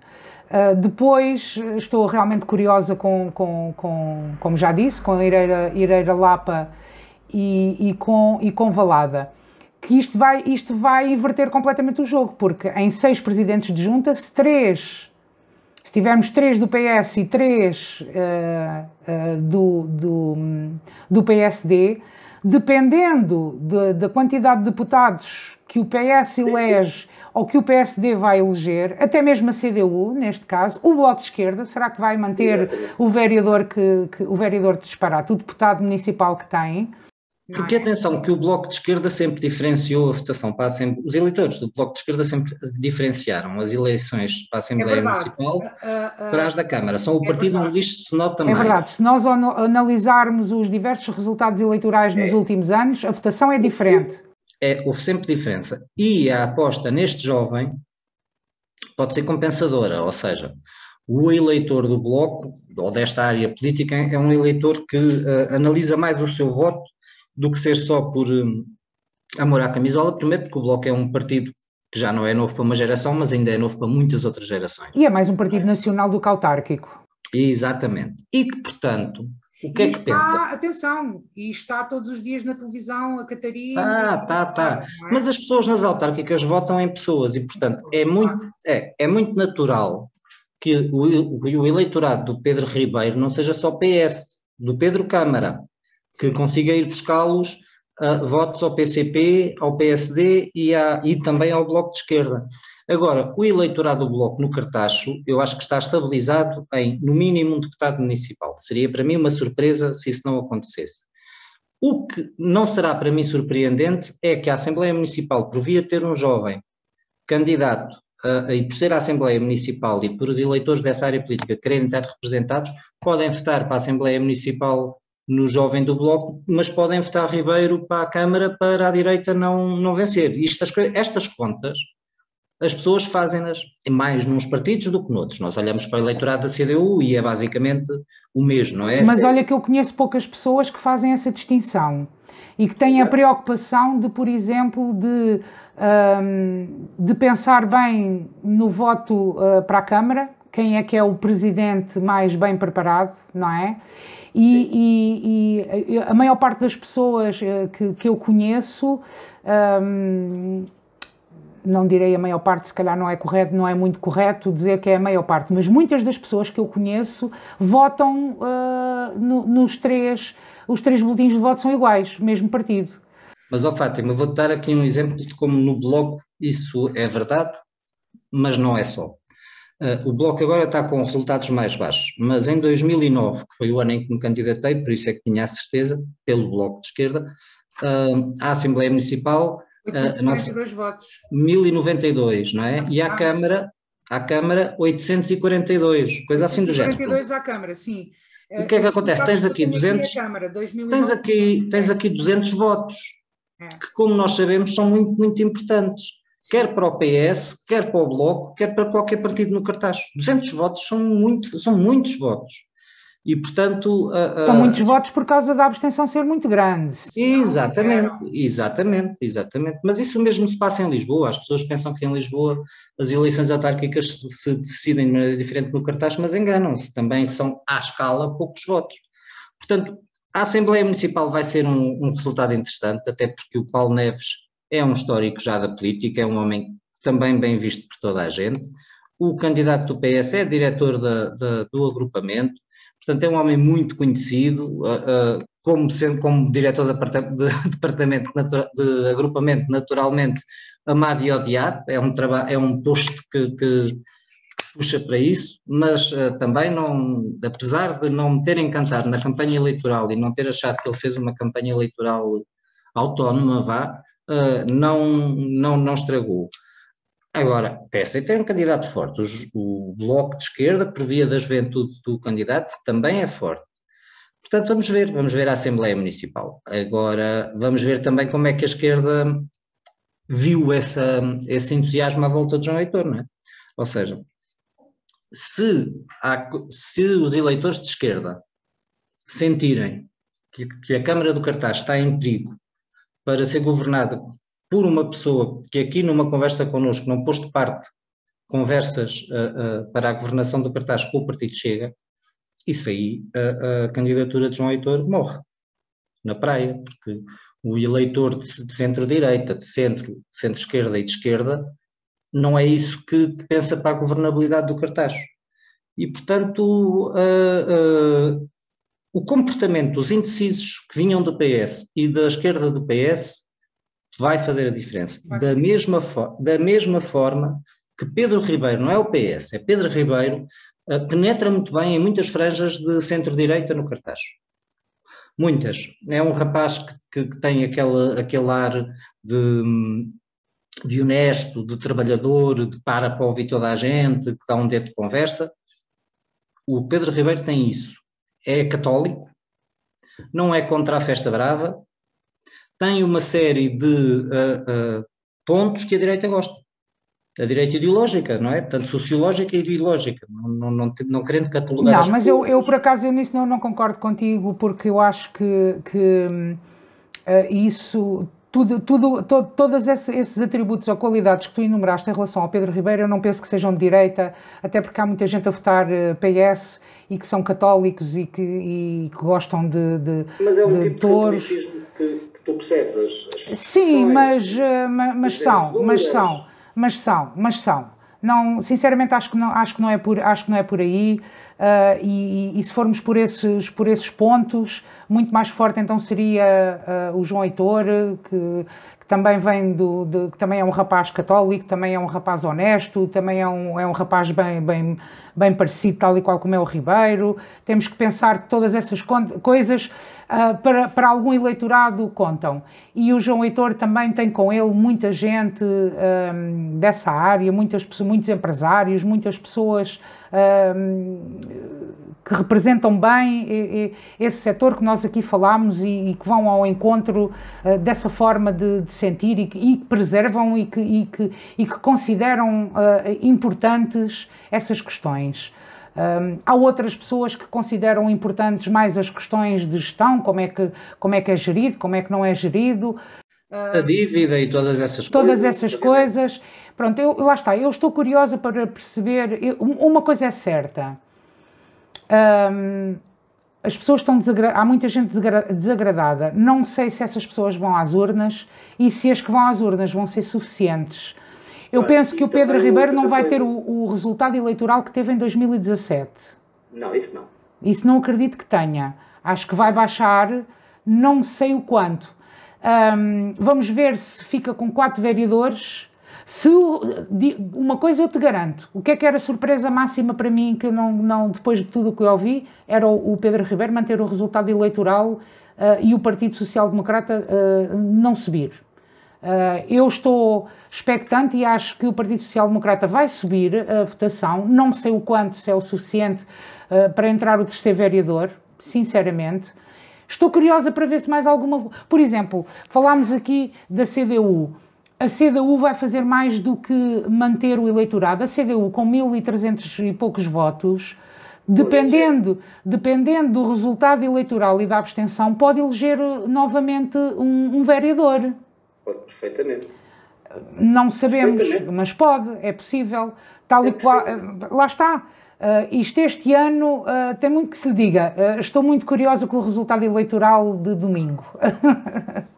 Uh, depois estou realmente curiosa com, com, com, como já disse, com Ireira, Ireira Lapa e, e, com, e com Valada que isto vai, isto vai inverter completamente o jogo, porque em seis presidentes de junta, se três, se tivermos três do PS e três uh, uh, do, do, do PSD, dependendo de, da quantidade de deputados que o PS elege ou que o PSD vai eleger, até mesmo a CDU, neste caso, o Bloco de Esquerda, será que vai manter o vereador que, que o vereador de disparate, o deputado municipal que tem? Porque atenção, que o Bloco de Esquerda sempre diferenciou a votação para a Assembleia, os eleitores do Bloco de Esquerda sempre diferenciaram as eleições para a Assembleia é Municipal uh, uh, para as da Câmara. São o é partido onde isto se nota mais. É verdade, se nós analisarmos os diversos resultados eleitorais nos é. últimos anos, a votação é diferente. É, houve sempre diferença. E a aposta neste jovem pode ser compensadora, ou seja, o eleitor do Bloco, ou desta área política, é um eleitor que uh, analisa mais o seu voto do que ser só por um, amor à camisola, primeiro porque o Bloco é um partido que já não é novo para uma geração, mas ainda é novo para muitas outras gerações. E é mais um partido nacional do que autárquico. Exatamente. E que, portanto, o que e é que está, pensa? Atenção, e está todos os dias na televisão a Catarina. Ah, tá, tá. É? Mas as pessoas nas autárquicas votam em pessoas e, portanto, pessoas, é, muito, é, é muito natural que o, o eleitorado do Pedro Ribeiro não seja só PS, do Pedro Câmara, que consiga ir buscá-los uh, votos ao PCP, ao PSD e, a, e também ao Bloco de Esquerda. Agora, o eleitorado do Bloco no Cartacho, eu acho que está estabilizado em, no mínimo, um deputado municipal. Seria para mim uma surpresa se isso não acontecesse. O que não será para mim surpreendente é que a Assembleia Municipal, por via ter um jovem candidato e por ser a Assembleia Municipal e por os eleitores dessa área política quererem estar representados, podem votar para a Assembleia Municipal no jovem do Bloco, mas podem votar Ribeiro para a Câmara para a direita não, não vencer. Estas, estas contas as pessoas fazem-nas mais nos partidos do que noutros. Nós olhamos para o eleitorado da CDU e é basicamente o mesmo, não é? Mas olha que eu conheço poucas pessoas que fazem essa distinção e que têm a preocupação de, por exemplo, de, um, de pensar bem no voto uh, para a Câmara, quem é que é o presidente mais bem preparado, não é? E, e, e a maior parte das pessoas uh, que, que eu conheço um, não direi a maior parte, se calhar não é correto, não é muito correto dizer que é a maior parte, mas muitas das pessoas que eu conheço votam uh, no, nos três, os três boletins de voto são iguais, mesmo partido. Mas, ó oh Fátima, vou dar aqui um exemplo de como no Bloco isso é verdade, mas não é só. Uh, o Bloco agora está com resultados mais baixos, mas em 2009, que foi o ano em que me candidatei, por isso é que tinha a certeza, pelo Bloco de Esquerda, uh, a Assembleia Municipal 842 uh, votos. 1092, não é? E à ah. Câmara, à Câmara 842, coisa 842 assim do género. 842 à Câmara, sim. O que é que acontece? Tens aqui 200, Câmara, tens aqui, tens aqui 200 votos, é. que como nós sabemos são muito, muito importantes. Quer para o PS, quer para o Bloco, quer para qualquer partido no cartaz. 200 votos são, muito, são muitos votos. E, portanto. Uh, São muitos votos por causa da abstenção ser muito grande. Exatamente, exatamente, exatamente. Mas isso mesmo se passa em Lisboa. As pessoas pensam que em Lisboa as eleições autárquicas se decidem de maneira diferente no cartaz, mas enganam-se. Também são, à escala, poucos votos. Portanto, a Assembleia Municipal vai ser um, um resultado interessante, até porque o Paulo Neves é um histórico já da política, é um homem também bem visto por toda a gente. O candidato do PS é diretor da, da, do agrupamento Portanto, é um homem muito conhecido, uh, uh, como, sendo, como diretor de, de *laughs* departamento de agrupamento, naturalmente amado e odiado, é um, é um posto que, que puxa para isso, mas uh, também não, apesar de não me ter encantado na campanha eleitoral e não ter achado que ele fez uma campanha eleitoral autónoma, vá, não, não, não estragou. Agora, PSD tem um candidato forte, o, o Bloco de Esquerda, por via da juventude do candidato, também é forte. Portanto, vamos ver, vamos ver a Assembleia Municipal. Agora, vamos ver também como é que a esquerda viu essa, esse entusiasmo à volta de João Heitor, não é? Ou seja, se, há, se os eleitores de esquerda sentirem que, que a Câmara do Cartaz está em perigo para ser governada por uma pessoa que aqui numa conversa connosco não pôs de parte conversas uh, uh, para a governação do cartaz com o Partido Chega, isso aí a, a candidatura de João Heitor morre na praia, porque o eleitor de, de centro-direita, de centro, centro-esquerda e de esquerda, não é isso que, que, pensa para a governabilidade do cartaz. E, portanto, uh, o comportamento dos indecisos que vinham do PS e da esquerda do PS vai fazer a diferença. Da mesma, da mesma forma que Pedro Ribeiro, não é o PS, é Pedro Ribeiro, uh, penetra muito bem em muitas franjas de centro-direita no cartaz. Muitas. É um rapaz que, que tem aquele, aquele ar de, de honesto, de trabalhador, de para para ouvir toda a gente, que dá um dedo de conversa. O Pedro Ribeiro tem isso. É católico, não é contra a festa brava, tem uma série de uh, uh, pontos que a direita gosta. A direita ideológica, não é? Portanto, sociológica e ideológica, não, não, não, não querendo catalogar Não, mas eu, eu, por acaso, eu nisso não, não concordo contigo, porque eu acho que, que uh, isso tudo, tudo, to, todos esses atributos ou qualidades que tu enumeraste em relação ao Pedro Ribeiro, eu não penso que sejam de direita, até porque há muita gente a votar PS e que são católicos e que, e que gostam de, de Mas é um de tipo touros. de que, tu percebes as, as Sim, mas, eh, mas, mas são, mas são, mas são, mas são. Não, sinceramente acho que não, acho que não é por, acho que não é por aí. Uh, e, e, se formos por esses, por esses pontos, muito mais forte então seria uh, o João Heitor, que, que também vem do, de, que também é um rapaz católico, também é um rapaz honesto, também é um, é um rapaz bem, bem, bem parecido, tal e qual como é o Ribeiro. Temos que pensar que todas essas coisas uh, para, para algum eleitorado contam. E o João Heitor também tem com ele muita gente um, dessa área, muitas, muitos empresários, muitas pessoas um, que representam bem esse setor que nós aqui falámos e, e que vão ao encontro uh, dessa forma de, de sentir e que, e que, preservam e que, e que, e que consideram uh, importantes essas questões. Um, há outras pessoas que consideram importantes mais as questões de gestão, como é que, como é, que é gerido, como é que não é gerido. A dívida e todas essas todas coisas. Todas essas coisas. Pronto, eu, lá está, eu estou curiosa para perceber. Eu, uma coisa é certa. Um, as pessoas estão desagradadas, há muita gente desagradada. Não sei se essas pessoas vão às urnas e se as que vão às urnas vão ser suficientes. Eu penso que o Pedro Ribeiro não vai ter o, o, resultado eleitoral que teve em 2017. Não, isso não. Isso não acredito que tenha. Acho que vai baixar, não sei o quanto. Um, vamos ver se fica com quatro vereadores se uma coisa eu te garanto, o que é que era surpresa máxima para mim que não, não depois de tudo o que eu ouvi era o, Pedro Ribeiro manter o resultado eleitoral uh, e o Partido Social Democrata uh, não subir. Uh, eu estou expectante e acho que o Partido Social Democrata vai subir a votação. Não sei o quanto, se é o suficiente para entrar o terceiro vereador, sinceramente. Estou curiosa para ver se mais alguma. Por exemplo, falámos aqui da CDU a CDU vai fazer mais do que manter o eleitorado. A CDU, com 1.300 e poucos votos, dependendo, dependendo do resultado eleitoral e da abstenção, pode eleger novamente um, um vereador. Pode, perfeitamente. Não sabemos, mas pode, é possível. Tal é e qual. Lá está. Uh, isto este ano uh, tem muito que se lhe diga. Uh, estou muito curiosa com o resultado eleitoral de domingo. *laughs*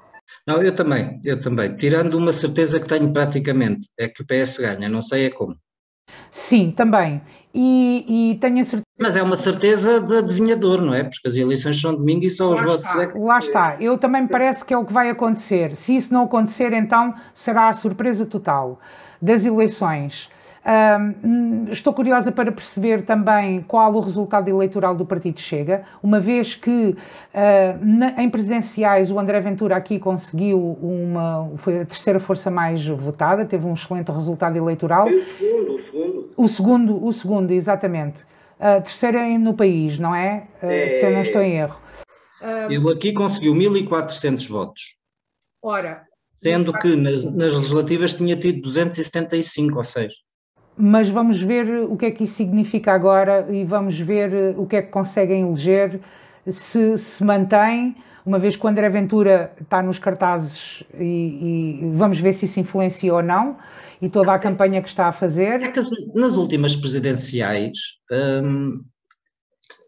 Não, eu também, eu também. Tirando uma certeza que tenho praticamente, é que o PS ganha, não sei é como. Sim, também. E, e tenho a certeza. Mas é uma certeza de adivinhador, não é? Porque as eleições são domingo e só os lá votos. Está, é que... Lá está. Eu também me parece que é o que vai acontecer. Se isso não acontecer, então será a surpresa total das eleições. Um, estou curiosa para perceber também qual o resultado eleitoral do Partido Chega, uma vez que uh, na, em presidenciais o André Ventura aqui conseguiu uma. foi a terceira força mais votada, teve um excelente resultado eleitoral. o segundo, o segundo. O segundo, o segundo exatamente. Uh, terceira no país, não é? Uh, é... Se eu não estou em erro. Ele aqui conseguiu 1.400 votos. Ora. Sendo que nas, nas legislativas tinha tido 275 ou 6 mas vamos ver o que é que isso significa agora e vamos ver eh, o que é que conseguem eleger, se se mantém, uma vez que o André Ventura está nos cartazes e, e vamos ver se isso influencia ou não e toda a campanha que está a fazer. É que nas últimas presidenciais hum,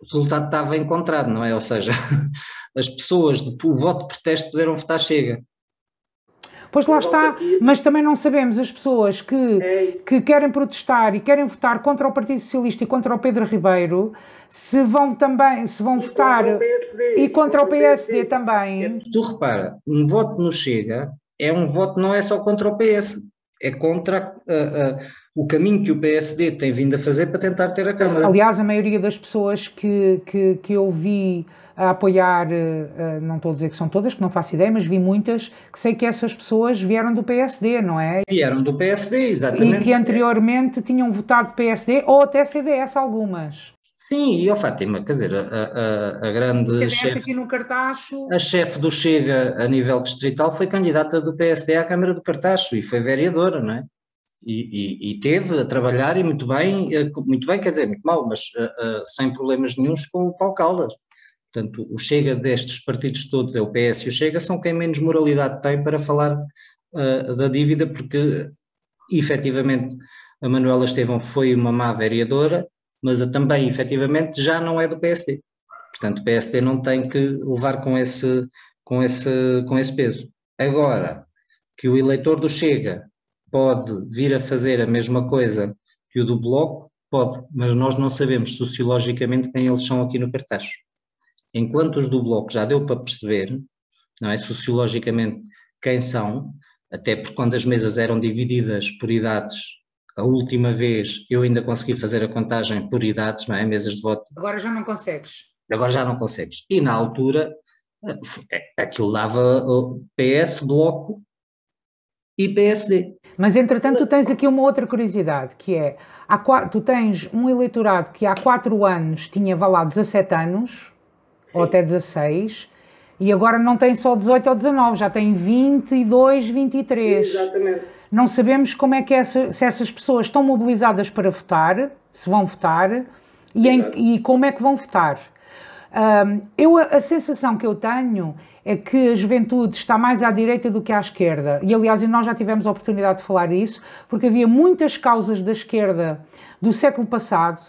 o resultado estava encontrado, não é? Ou seja, *laughs* as pessoas, o voto de protesto puderam votar Chega. Pois lá está, mas também não sabemos as pessoas que, é que querem protestar e querem votar contra o Partido Socialista e contra o Pedro Ribeiro, se vão também, se vão e votar contra PSD, e contra, o PSD, PSD também. Tu repara, um voto no Chega é um voto não é só contra o PS, é contra uh, uh, o caminho que o PSD tem vindo a fazer para tentar ter a Câmara. Aliás, a maioria das pessoas que, que, que eu vi a apoiar, eh, não estou a dizer que são todas, que não faço ideia, mas vi muitas que sei que essas pessoas vieram do PSD, não é? Vieram do PSD, exatamente. E que anteriormente tinham votado PSD ou até CDS algumas. Sim, e ó Fátima, quer dizer, a, a, a grande chefe, aqui no Cartacho. A chefe do Chega a nível distrital foi candidata do PSD à Câmara do Cartacho e foi vereadora, não é? E, e, e, teve a trabalhar e muito bem, eh, muito bem, quer dizer, muito mal, mas uh, uh, sem problemas nenhums com o Paulo Caldas. Portanto, o Chega destes partidos todos, é o PS e o Chega, são quem menos moralidade tem para falar uh, da dívida, porque efetivamente a Manuela Estevão foi uma má vereadora, mas também efetivamente já não é do PSD. Portanto, o PSD não tem que levar com esse, com esse, com esse peso. Agora, que o eleitor do Chega pode vir a fazer a mesma coisa que o do Bloco, pode, mas nós não sabemos sociologicamente quem eles são aqui no cartaz enquanto os do Bloco já deu para perceber, não é, sociologicamente, quem são, até porque quando as mesas eram divididas por idades, a última vez eu ainda consegui fazer a contagem por idades, não é? Mesas de voto. Agora já não consegues. Agora já não consegues. E na altura, eh, aquilo dava PS, Bloco e PSD. Mas entretanto, tu tens aqui uma outra curiosidade, que é, há, tu tens um eleitorado que há 4 anos tinha, vá lá, 17 anos, Sim. ou até 16, e agora não tem só 18 ou 19, já tem 22, 23. Exatamente. Não sabemos como é que essa, se essas pessoas estão mobilizadas para votar, se vão votar, e, em, e como é que vão votar. Um, eu, a sensação que eu tenho é que a juventude está mais à direita do que à esquerda. E, aliás, nós já tivemos a oportunidade de falar disso, porque havia muitas causas da esquerda do século passado,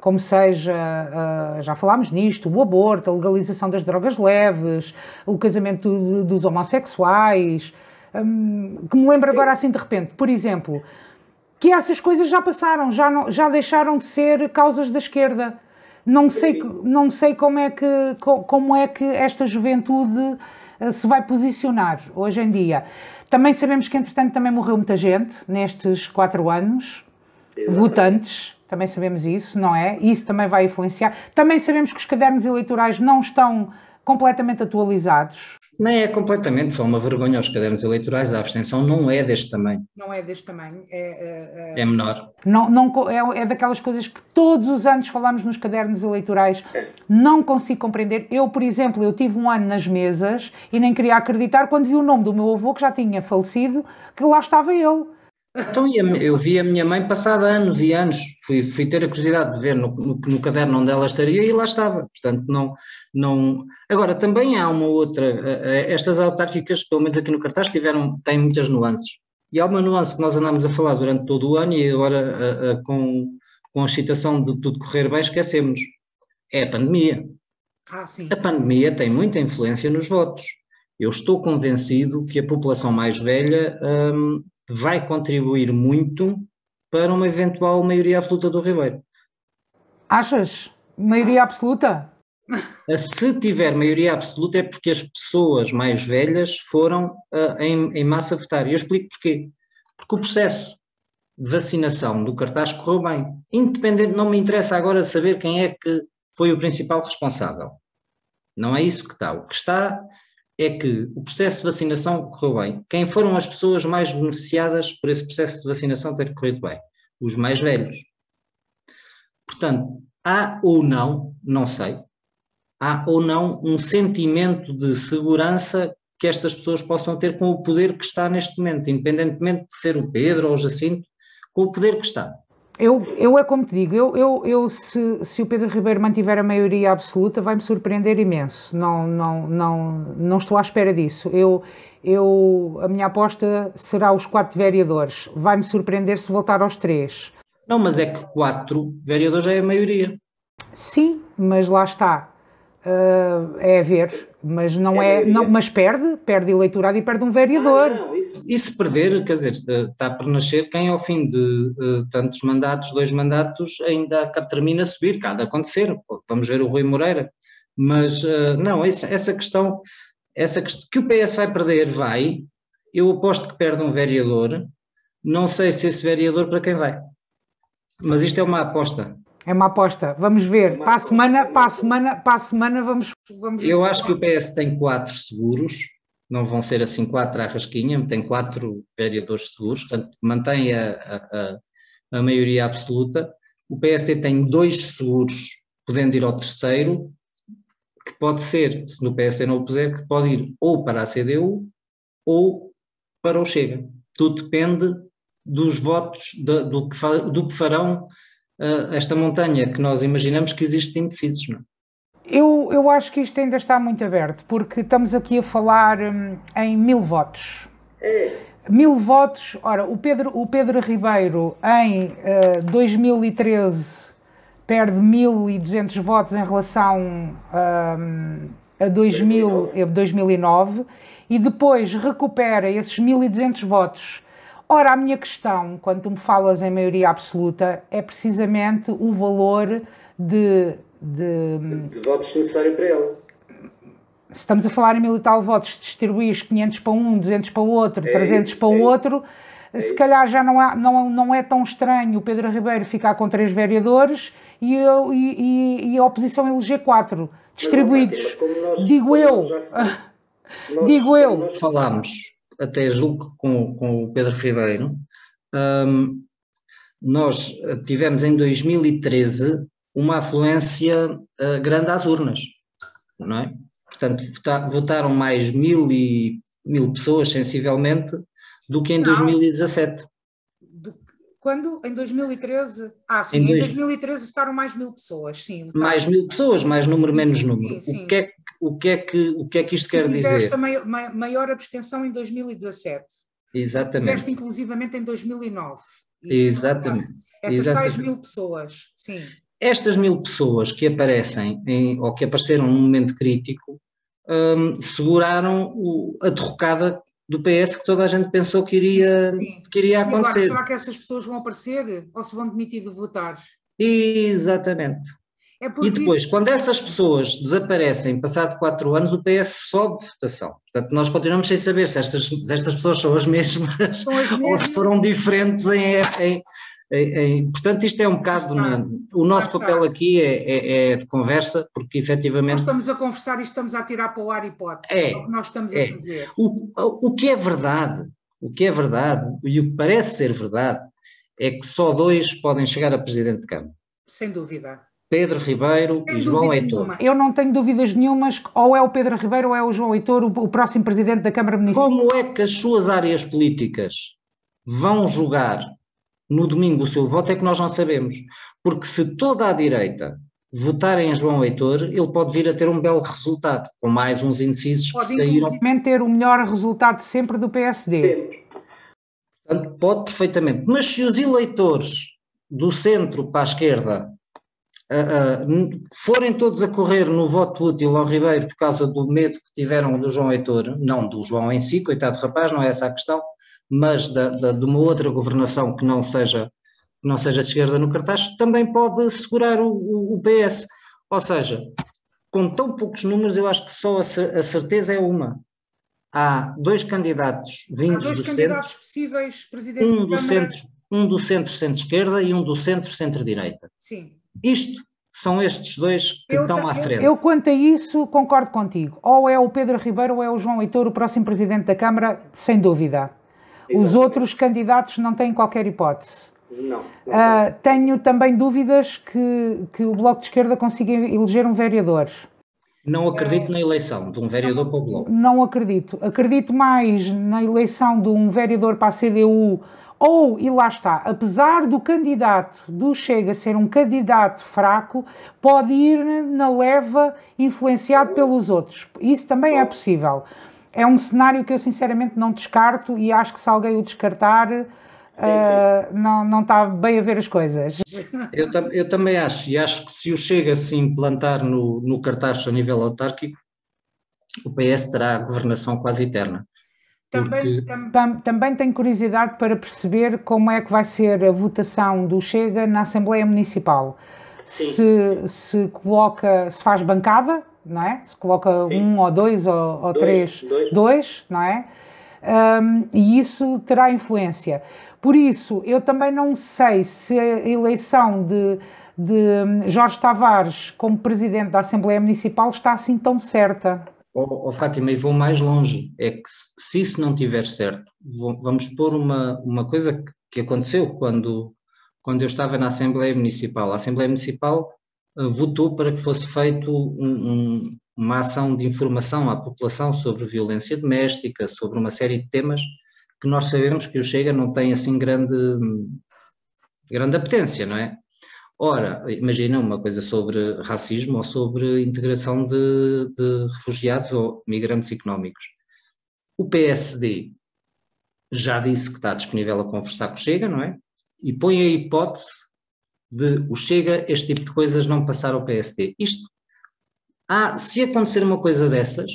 como seja, uh, já falámos nisto, o aborto, a legalização das drogas leves, o casamento dos homossexuais, um, que me lembro agora assim de repente, por exemplo, que essas coisas já passaram, já, não, já deixaram de ser causas da esquerda. Não sei, não sei como, é que, como é que esta juventude eh, se vai posicionar hoje em dia. Também sabemos que, entretanto, também morreu muita gente nestes quatro anos, Exatamente. votantes, também sabemos isso, não é? Isso também vai influenciar. Também sabemos que os cadernos eleitorais não estão completamente atualizados. Nem é completamente, são uma vergonha os cadernos eleitorais, a abstenção não é deste tamanho. Não é deste tamanho, é, é, é menor. Não, não, é, é daquelas coisas que todos os anos falamos nos cadernos eleitorais, não consigo compreender. Eu, por exemplo, eu tive um ano nas mesas e nem queria acreditar quando vi o nome do meu avô, que já tinha falecido, que lá estava ele. Então, eu vi a minha mãe passada anos e anos, fui, fui ter a curiosidade de ver no, no, no, caderno onde ela estaria e lá estava. Portanto, não, não. Agora, também há uma outra. Eh, eh, estas autárquicas, pelo menos aqui no cartaz, tiveram, têm muitas nuances. E há uma nuance que nós andámos a falar durante todo o ano e agora, a, a, com, com a excitação de tudo correr bem, esquecemos. É a pandemia. Ah, sim. A pandemia tem muita influência nos votos. Eu estou convencido que a população mais velha hum, vai contribuir muito para uma eventual maioria absoluta do Ribeiro. Achas? Maioria absoluta? Se tiver maioria absoluta é porque as pessoas mais velhas foram uh, em, em, massa votar. E eu explico porquê. Porque o processo de vacinação do cartaz correu bem. Independente, não me interessa agora saber quem é que foi o principal responsável. Não é isso que está. O que está é que o processo de vacinação correu bem. Quem foram as pessoas mais beneficiadas por esse processo de vacinação ter corrido bem? Os mais velhos. Portanto, há ou não, não sei, há ou não um sentimento de segurança que estas pessoas possam ter com o poder que está neste momento, independentemente de ser o Pedro ou o Jacinto, com o poder que está. Eu, eu é como te digo, eu, eu, eu se, se o Pedro Ribeiro mantiver a maioria absoluta, vai-me surpreender imenso. Não, não, não, não estou à espera disso. Eu, eu, a minha aposta será os quatro vereadores. Vai-me surpreender se voltar aos três. Não, mas é que quatro vereadores é a maioria. Sim, mas lá está. Uh, é a ver, mas não é, é não, mas perde, perde eleitorado e perde um vereador. Ah, não, isso, e se perder, quer dizer, está por nascer quem ao fim de uh, tantos mandatos, dois mandatos, ainda termina a subir, cada acontecer, vamos ver o Rui Moreira, mas uh, não, essa, essa questão, essa questão, que o PS vai perder, vai, eu aposto que perde um vereador, não sei se esse vereador para quem vai, mas isto é uma aposta, é uma aposta. Vamos ver. É para a semana, para a semana, para a semana vamos, vamos. Eu acho que o PS tem quatro seguros. Não vão ser assim quatro à rasquinha, tem quatro vereadores seguros, portanto mantém a, a, a maioria absoluta. O PSD tem dois seguros, podendo ir ao terceiro, que pode ser, se no PSD não o puser, que pode ir ou para a CDU ou para o Chega. Tudo depende dos votos, do, do, que, do que farão uh, esta montanha que nós imaginamos que existe indecisos, não é? Eu, eu acho que isto ainda está muito aberto, porque estamos aqui a falar hum, em mil votos. É. Mil votos, ora, o Pedro, o Pedro Ribeiro em uh, 2013 perde 1.200 votos em relação um, a 2000, 2009 e depois recupera esses 1.200 votos Ora, a minha questão, quando tu me falas em maioria absoluta, é precisamente o valor de. De, de votos necessário para ela. se estamos a falar em mil e tal votos, distribuís 500 para um, 200 para o outro, É 300 isso, para o é isso. outro, se calhar já não, há, não, não é tão estranho o Pedro Ribeiro ficar com três vereadores e, eu- e- e- e a oposição eleger quatro, distribuídos. Mas, como nós- Digo como eu. nós já- *laughs* nós- Digo como eu. nós- falámos, até julgo que com, com o Pedro Ribeiro, hum, nós tivemos em 2013 uma afluência eh, grande às urnas, não é? Portanto, vota- votaram mais mil, e, mil pessoas, sensivelmente, do que em Não. 2017. Do- Quando? Em 2013? Ah, sim, Em em, dois- 2013 votaram mais mil pessoas, sim. votaram. Mais mil pessoas, mais número, menos número. Sim, sim. O que é, o que é que, o que, é que isto quer Tiveste dizer? a mai- ma- maior abstenção em 2017. Exatamente. Tiveste inclusivamente em 2009. Isso é Exatamente. verdade. Essas tais Exatamente. mil pessoas, sim. Estas mil pessoas que aparecem em- ou que apareceram num momento crítico hum, seguraram o- a derrocada do PS que toda a gente pensou que iria, Sim. que iria E agora, acontecer. será que essas pessoas vão aparecer ou se vão demitir de votar? Exatamente. É E depois, isso- quando essas pessoas desaparecem, passado quatro anos, o PS sobe de votação. Portanto, nós continuamos sem saber se estas, se estas pessoas são as mesmas São as *laughs* ou mesmas. se foram diferentes em. em- em- em- portanto, isto é um bocado. na- o nosso papel aqui é, é- é de conversa, porque Nós efetivamente estamos a conversar e estamos a tirar para o ar hipóteses. É, É o que nós estamos é. a fazer. O, o que é verdade, o que é verdade e o que parece ser verdade é que só dois podem chegar a presidente de Câmara: Sem dúvida. Pedro Ribeiro e João Heitor. nenhuma. Eu não tenho dúvidas nenhumas que ou é o Pedro Ribeiro ou é o João Heitor, o, o próximo presidente da Câmara Municipal. Como é que as suas áreas políticas vão julgar no domingo o seu voto é que nós não sabemos. Porque se toda a direita votar em João Heitor, ele pode vir a ter um belo resultado, com mais uns indecisos que Pode, saíram. inclusive, ter o melhor resultado sempre do PSD. Sempre. Portanto, pode perfeitamente. Mas se os eleitores do centro para a esquerda n- forem todos a correr no voto útil ao Ribeiro por causa do medo que tiveram do João Heitor, não do João em si, coitado do rapaz, não é essa a questão, mas da, da- de uma outra governação que não seja, que não seja de esquerda no cartaz, também pode segurar o, o- o PS. Ou seja, com tão poucos números, eu acho que só a, a certeza é uma. Há dois candidatos Há vindos dois do centro candidatos possíveis, presidente um do Câmara. centro, um do centro centro-esquerda e um do centro centro-direita. Sim. Isto são estes dois que Eu estão à eu- frente. Eu, quanto a isso, concordo contigo. Ou é o Pedro Ribeiro ou é o João Heitor, o próximo presidente da Câmara, sem dúvida. Os Exatamente. outros candidatos não têm qualquer hipótese. Não. não Ah, tenho também dúvidas que, que o Bloco de Esquerda consiga eleger um vereador. Não acredito na eleição de um vereador para o Bloco. Não acredito. Acredito mais na eleição de um vereador para a CDU ou, e lá está, apesar do candidato do Chega ser um candidato fraco, pode ir na leva influenciado pelos outros. Isso também é possível. É um cenário que eu sinceramente não descarto e acho que se alguém o descartar, ah, não, não está bem a ver as coisas. Eu, eu também acho, e acho que se o Chega se implantar no, no cartaz a nível autárquico, o PS terá a governação quase eterna. Também, Porque- tam- Tam- Também tenho curiosidade para perceber como é que vai ser a votação do Chega na Assembleia Municipal. Sim, se, se coloca, se faz bancada, não é? Se coloca Sim. um ou dois ou, ou Dois, três, dois. dois, não é? Hum, e isso terá influência. Por isso, eu também não sei se a eleição de, de Jorge Tavares como presidente da Assembleia Municipal está assim tão certa. Ó ó, Fátima, e vou mais longe, é que se, isso não tiver certo, vou- vamos pôr uma, uma coisa que, que aconteceu quando, quando eu estava na Assembleia Municipal. A Assembleia Municipal eh, votou para que fosse feito um- um- uma ação de informação à população sobre violência doméstica, sobre uma série de temas que nós sabemos que o Chega não tem assim grande, grande apetência, não é? Ora, imagina uma coisa sobre racismo ou sobre integração de, de refugiados ou migrantes económicos. O PSD já disse que está disponível a conversar com o Chega, não é? E põe a hipótese de o Chega, este tipo de coisas, não passar ao PSD. Isto, há, se acontecer uma coisa dessas,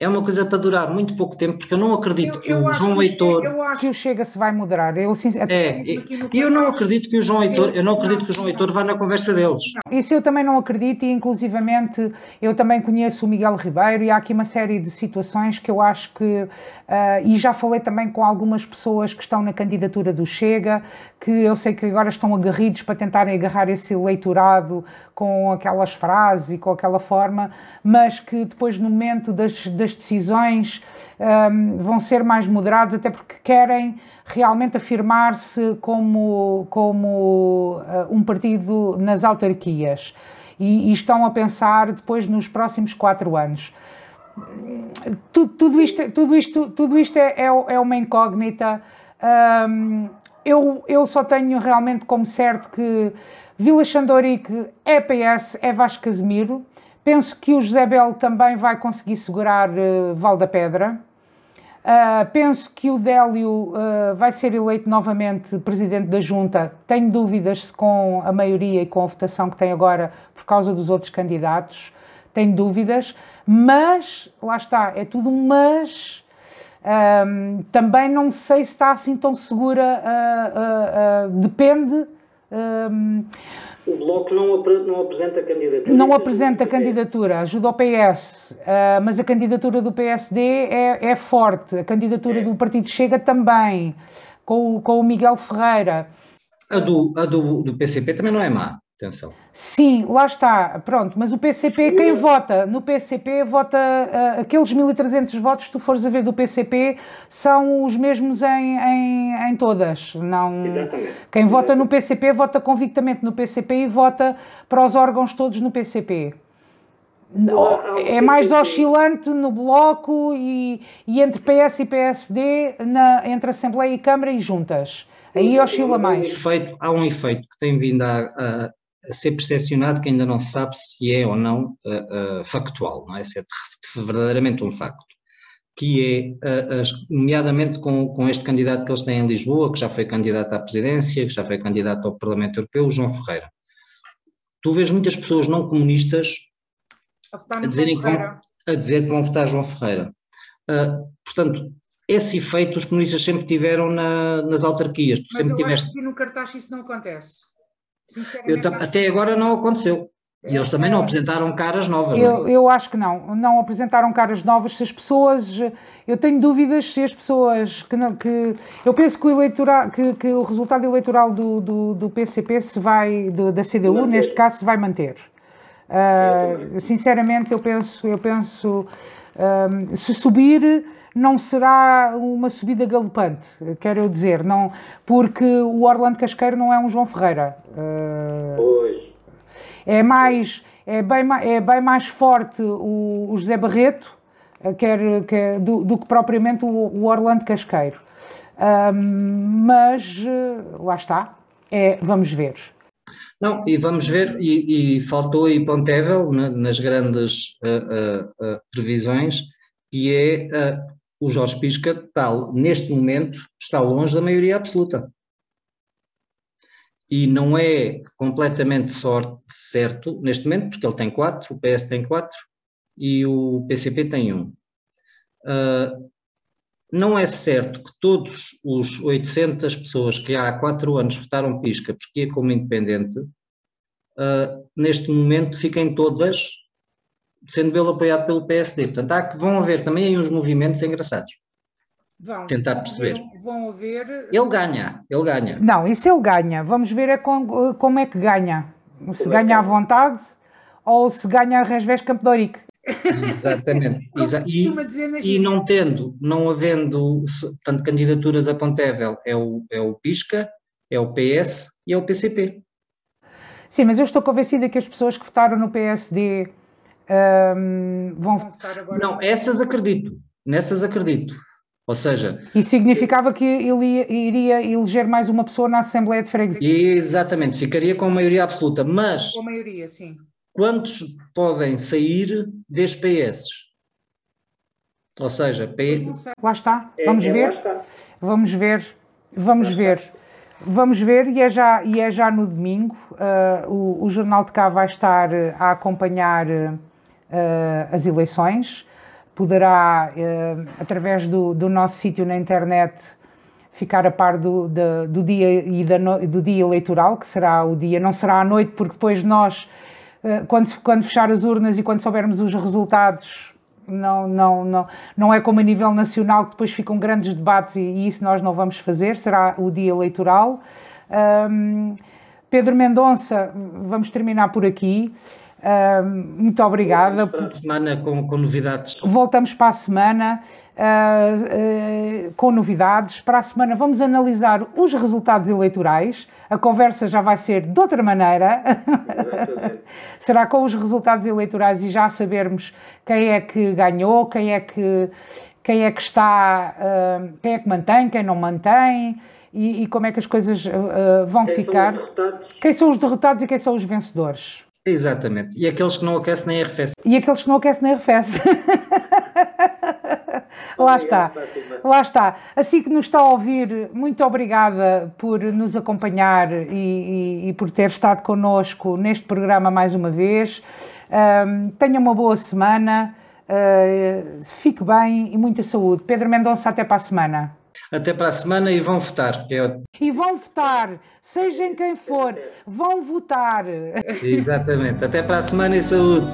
é uma coisa para durar muito pouco tempo, porque eu não acredito eu, que eu o João Heitor. Eu acho que o Chega se vai mudar. Eu, é, e eu não acredito que o João Heitor, eu não acredito que o João Heitor vá na conversa deles. Isso eu também não acredito, e inclusivamente eu também conheço o Miguel Ribeiro, e há aqui uma série de situações que eu acho que. Uh, e já falei também com algumas pessoas que estão na candidatura do Chega, que eu sei que agora estão agarridos para tentarem agarrar esse eleitorado com aquelas frases e com aquela forma, mas que depois, no momento das, das decisões, um, vão ser mais moderados, até porque querem realmente afirmar-se como, como uh, um partido nas autarquias e, e, estão a pensar depois nos próximos quatro anos. Tudo, tudo isto, tudo isto, tudo isto é, é, é uma incógnita. Um, eu, eu só tenho realmente como certo que Vila Xandorique é PS, é Vasco Casemiro. Penso que o José Belo também vai conseguir segurar uh, Val da Pedra. Uh, penso que o Délio uh, vai ser eleito novamente presidente da Junta. Tenho dúvidas com a maioria e com a votação que tem agora por causa dos outros candidatos. Tenho dúvidas, mas lá está, é tudo um mas. Um, também não sei se está assim tão segura, uh, depende um, o Bloco não, não apresenta candidatura. Não apresenta candidatura, ajuda o PS, uh, mas a candidatura do PSD é, é forte, a candidatura é. do Partido Chega também, com, com o Miguel Ferreira. A do, a do, do PCP também não é má. Atenção. Sim, lá está, pronto, mas o PCP, quem vota no PCP, vota uh, aqueles 1.300 votos, se tu fores a ver do PCP, são os mesmos em, em, em todas. Não, Exatamente. Quem Exatamente. vota no PCP, vota convictamente no PCP e vota para os órgãos todos no PCP. é mais oscilante no Bloco e, e entre PS e PSD, na, entre Assembleia e Câmara e juntas. Aí oscila mais. Há um, efeito, há um efeito que tem vindo a, a a ser percepcionado que ainda não se sabe se é ou não uh, uh, factual, não é? se é verdadeiramente um facto, que é, uh, nomeadamente com, com este candidato que eles têm em Lisboa, que já foi candidato à presidência, que já foi candidato ao Parlamento Europeu, o João Ferreira. Tu vês muitas pessoas não comunistas a, a dizerem que vão, a dizer que vão votar João Ferreira. portanto, esse efeito os comunistas sempre tiveram na, nas autarquias. Tu Mas sempre eu tiveste... acho que no cartaz isso não acontece. Eu, até agora não aconteceu. E eles também não apresentaram caras novas. Eu, não é? eu acho que não. Não apresentaram caras novas. Se as pessoas. Eu tenho dúvidas se as pessoas. Que, não, que eu penso que o, eleitora, que, que o resultado eleitoral do, do, do PCP se vai. Do, da CDU, neste caso, se vai manter. Uh, sinceramente, eu penso. Eu penso um, se subir não será uma subida galopante, quero eu dizer, não, porque o Orlando Casqueiro não é um João Ferreira. Uh, pois. É mais, é bem, é bem mais forte o, o José Barreto eh, quer, quer, do, do, que propriamente o, o Orlando Casqueiro. Uh, mas eh, lá está, é, vamos ver. Não, e vamos ver, e, e faltou aí Pontevel na, nas grandes uh, uh, previsões, que é o Jorge Pisca está, neste momento, está longe da maioria absoluta. E não é completamente sorte, certo, neste momento, porque ele tem quatro, o PS tem quatro e o PCP tem um. Uh, não é certo que todos os 800 pessoas que há quatro anos votaram Pisca porque é como independente, uh, neste momento fiquem todas sendo ele apoiado pelo PSD. Portanto, há, vão haver também aí uns movimentos engraçados. Vão. Tentar perceber. Vão haver. Ele ganha, ele ganha. Não, isso ele ganha. Vamos ver é com, como é que ganha. Se como ganha é à vontade ou se ganha a Resvés Campo de Ourique. *laughs* Exatamente. Exa e, e, não tendo, não havendo tanto candidaturas a Pontevel, é o, é o PISCA, é o PS e é o PCP. Sim, mas eu estou convencida que as pessoas que votaram no PSD um, vão votar agora. Não, essas acredito, nessas acredito. Ou seja. Isso significava que ele ia, iria eleger mais uma pessoa na Assembleia de Freguesia. Exatamente, ficaria com a maioria absoluta, mas. Com a maioria, sim. Quantos podem sair das PS? Ou seja, PS... Lá está, é, vamos é, ver. Está. Vamos ver, vamos lá ver. Está. Vamos ver, e é já, e é já no domingo. Uh, o, o Jornal de Cá vai estar a acompanhar as eleições. poderá, uh, através do, do nosso sítio na internet, ficar a par do, do, do dia e da no, do dia eleitoral, que será o dia, não será à noite, porque depois nós, uh, quando, quando fechar as urnas e quando soubermos os resultados, não, não, não, não é como a nível nacional, que depois ficam grandes debates e, e isso nós não vamos fazer, será o dia eleitoral. Um, Pedro Mendonça, vamos terminar por aqui. Um, muito obrigada. Voltamos para a semana com, com novidades. Voltamos para a semana uh, uh, com novidades. Para a semana vamos analisar os resultados eleitorais. A conversa já vai ser de outra maneira. *laughs* Será com os resultados eleitorais e já sabermos quem é que ganhou, quem é que, quem é que está, uh, quem é que mantém, quem não mantém. E, e como é que as coisas vão quem ficar. São quem são os derrotados e quem são os vencedores. Exatamente. E aqueles que não aquecem nem arrefecem. E aqueles que não aquecem nem arrefecem. *laughs* lá está. Lá está. Assim que nos está a ouvir, muito obrigada por nos acompanhar e, e, e por ter estado connosco neste programa mais uma vez. Um, tenha uma boa semana. Uh, fique bem e muita saúde. Pedro Mendonça, até para a semana. Até para a semana e vão votar. É e vão votar, seja em quem for, vão votar. Exatamente. Até para a semana e saúde.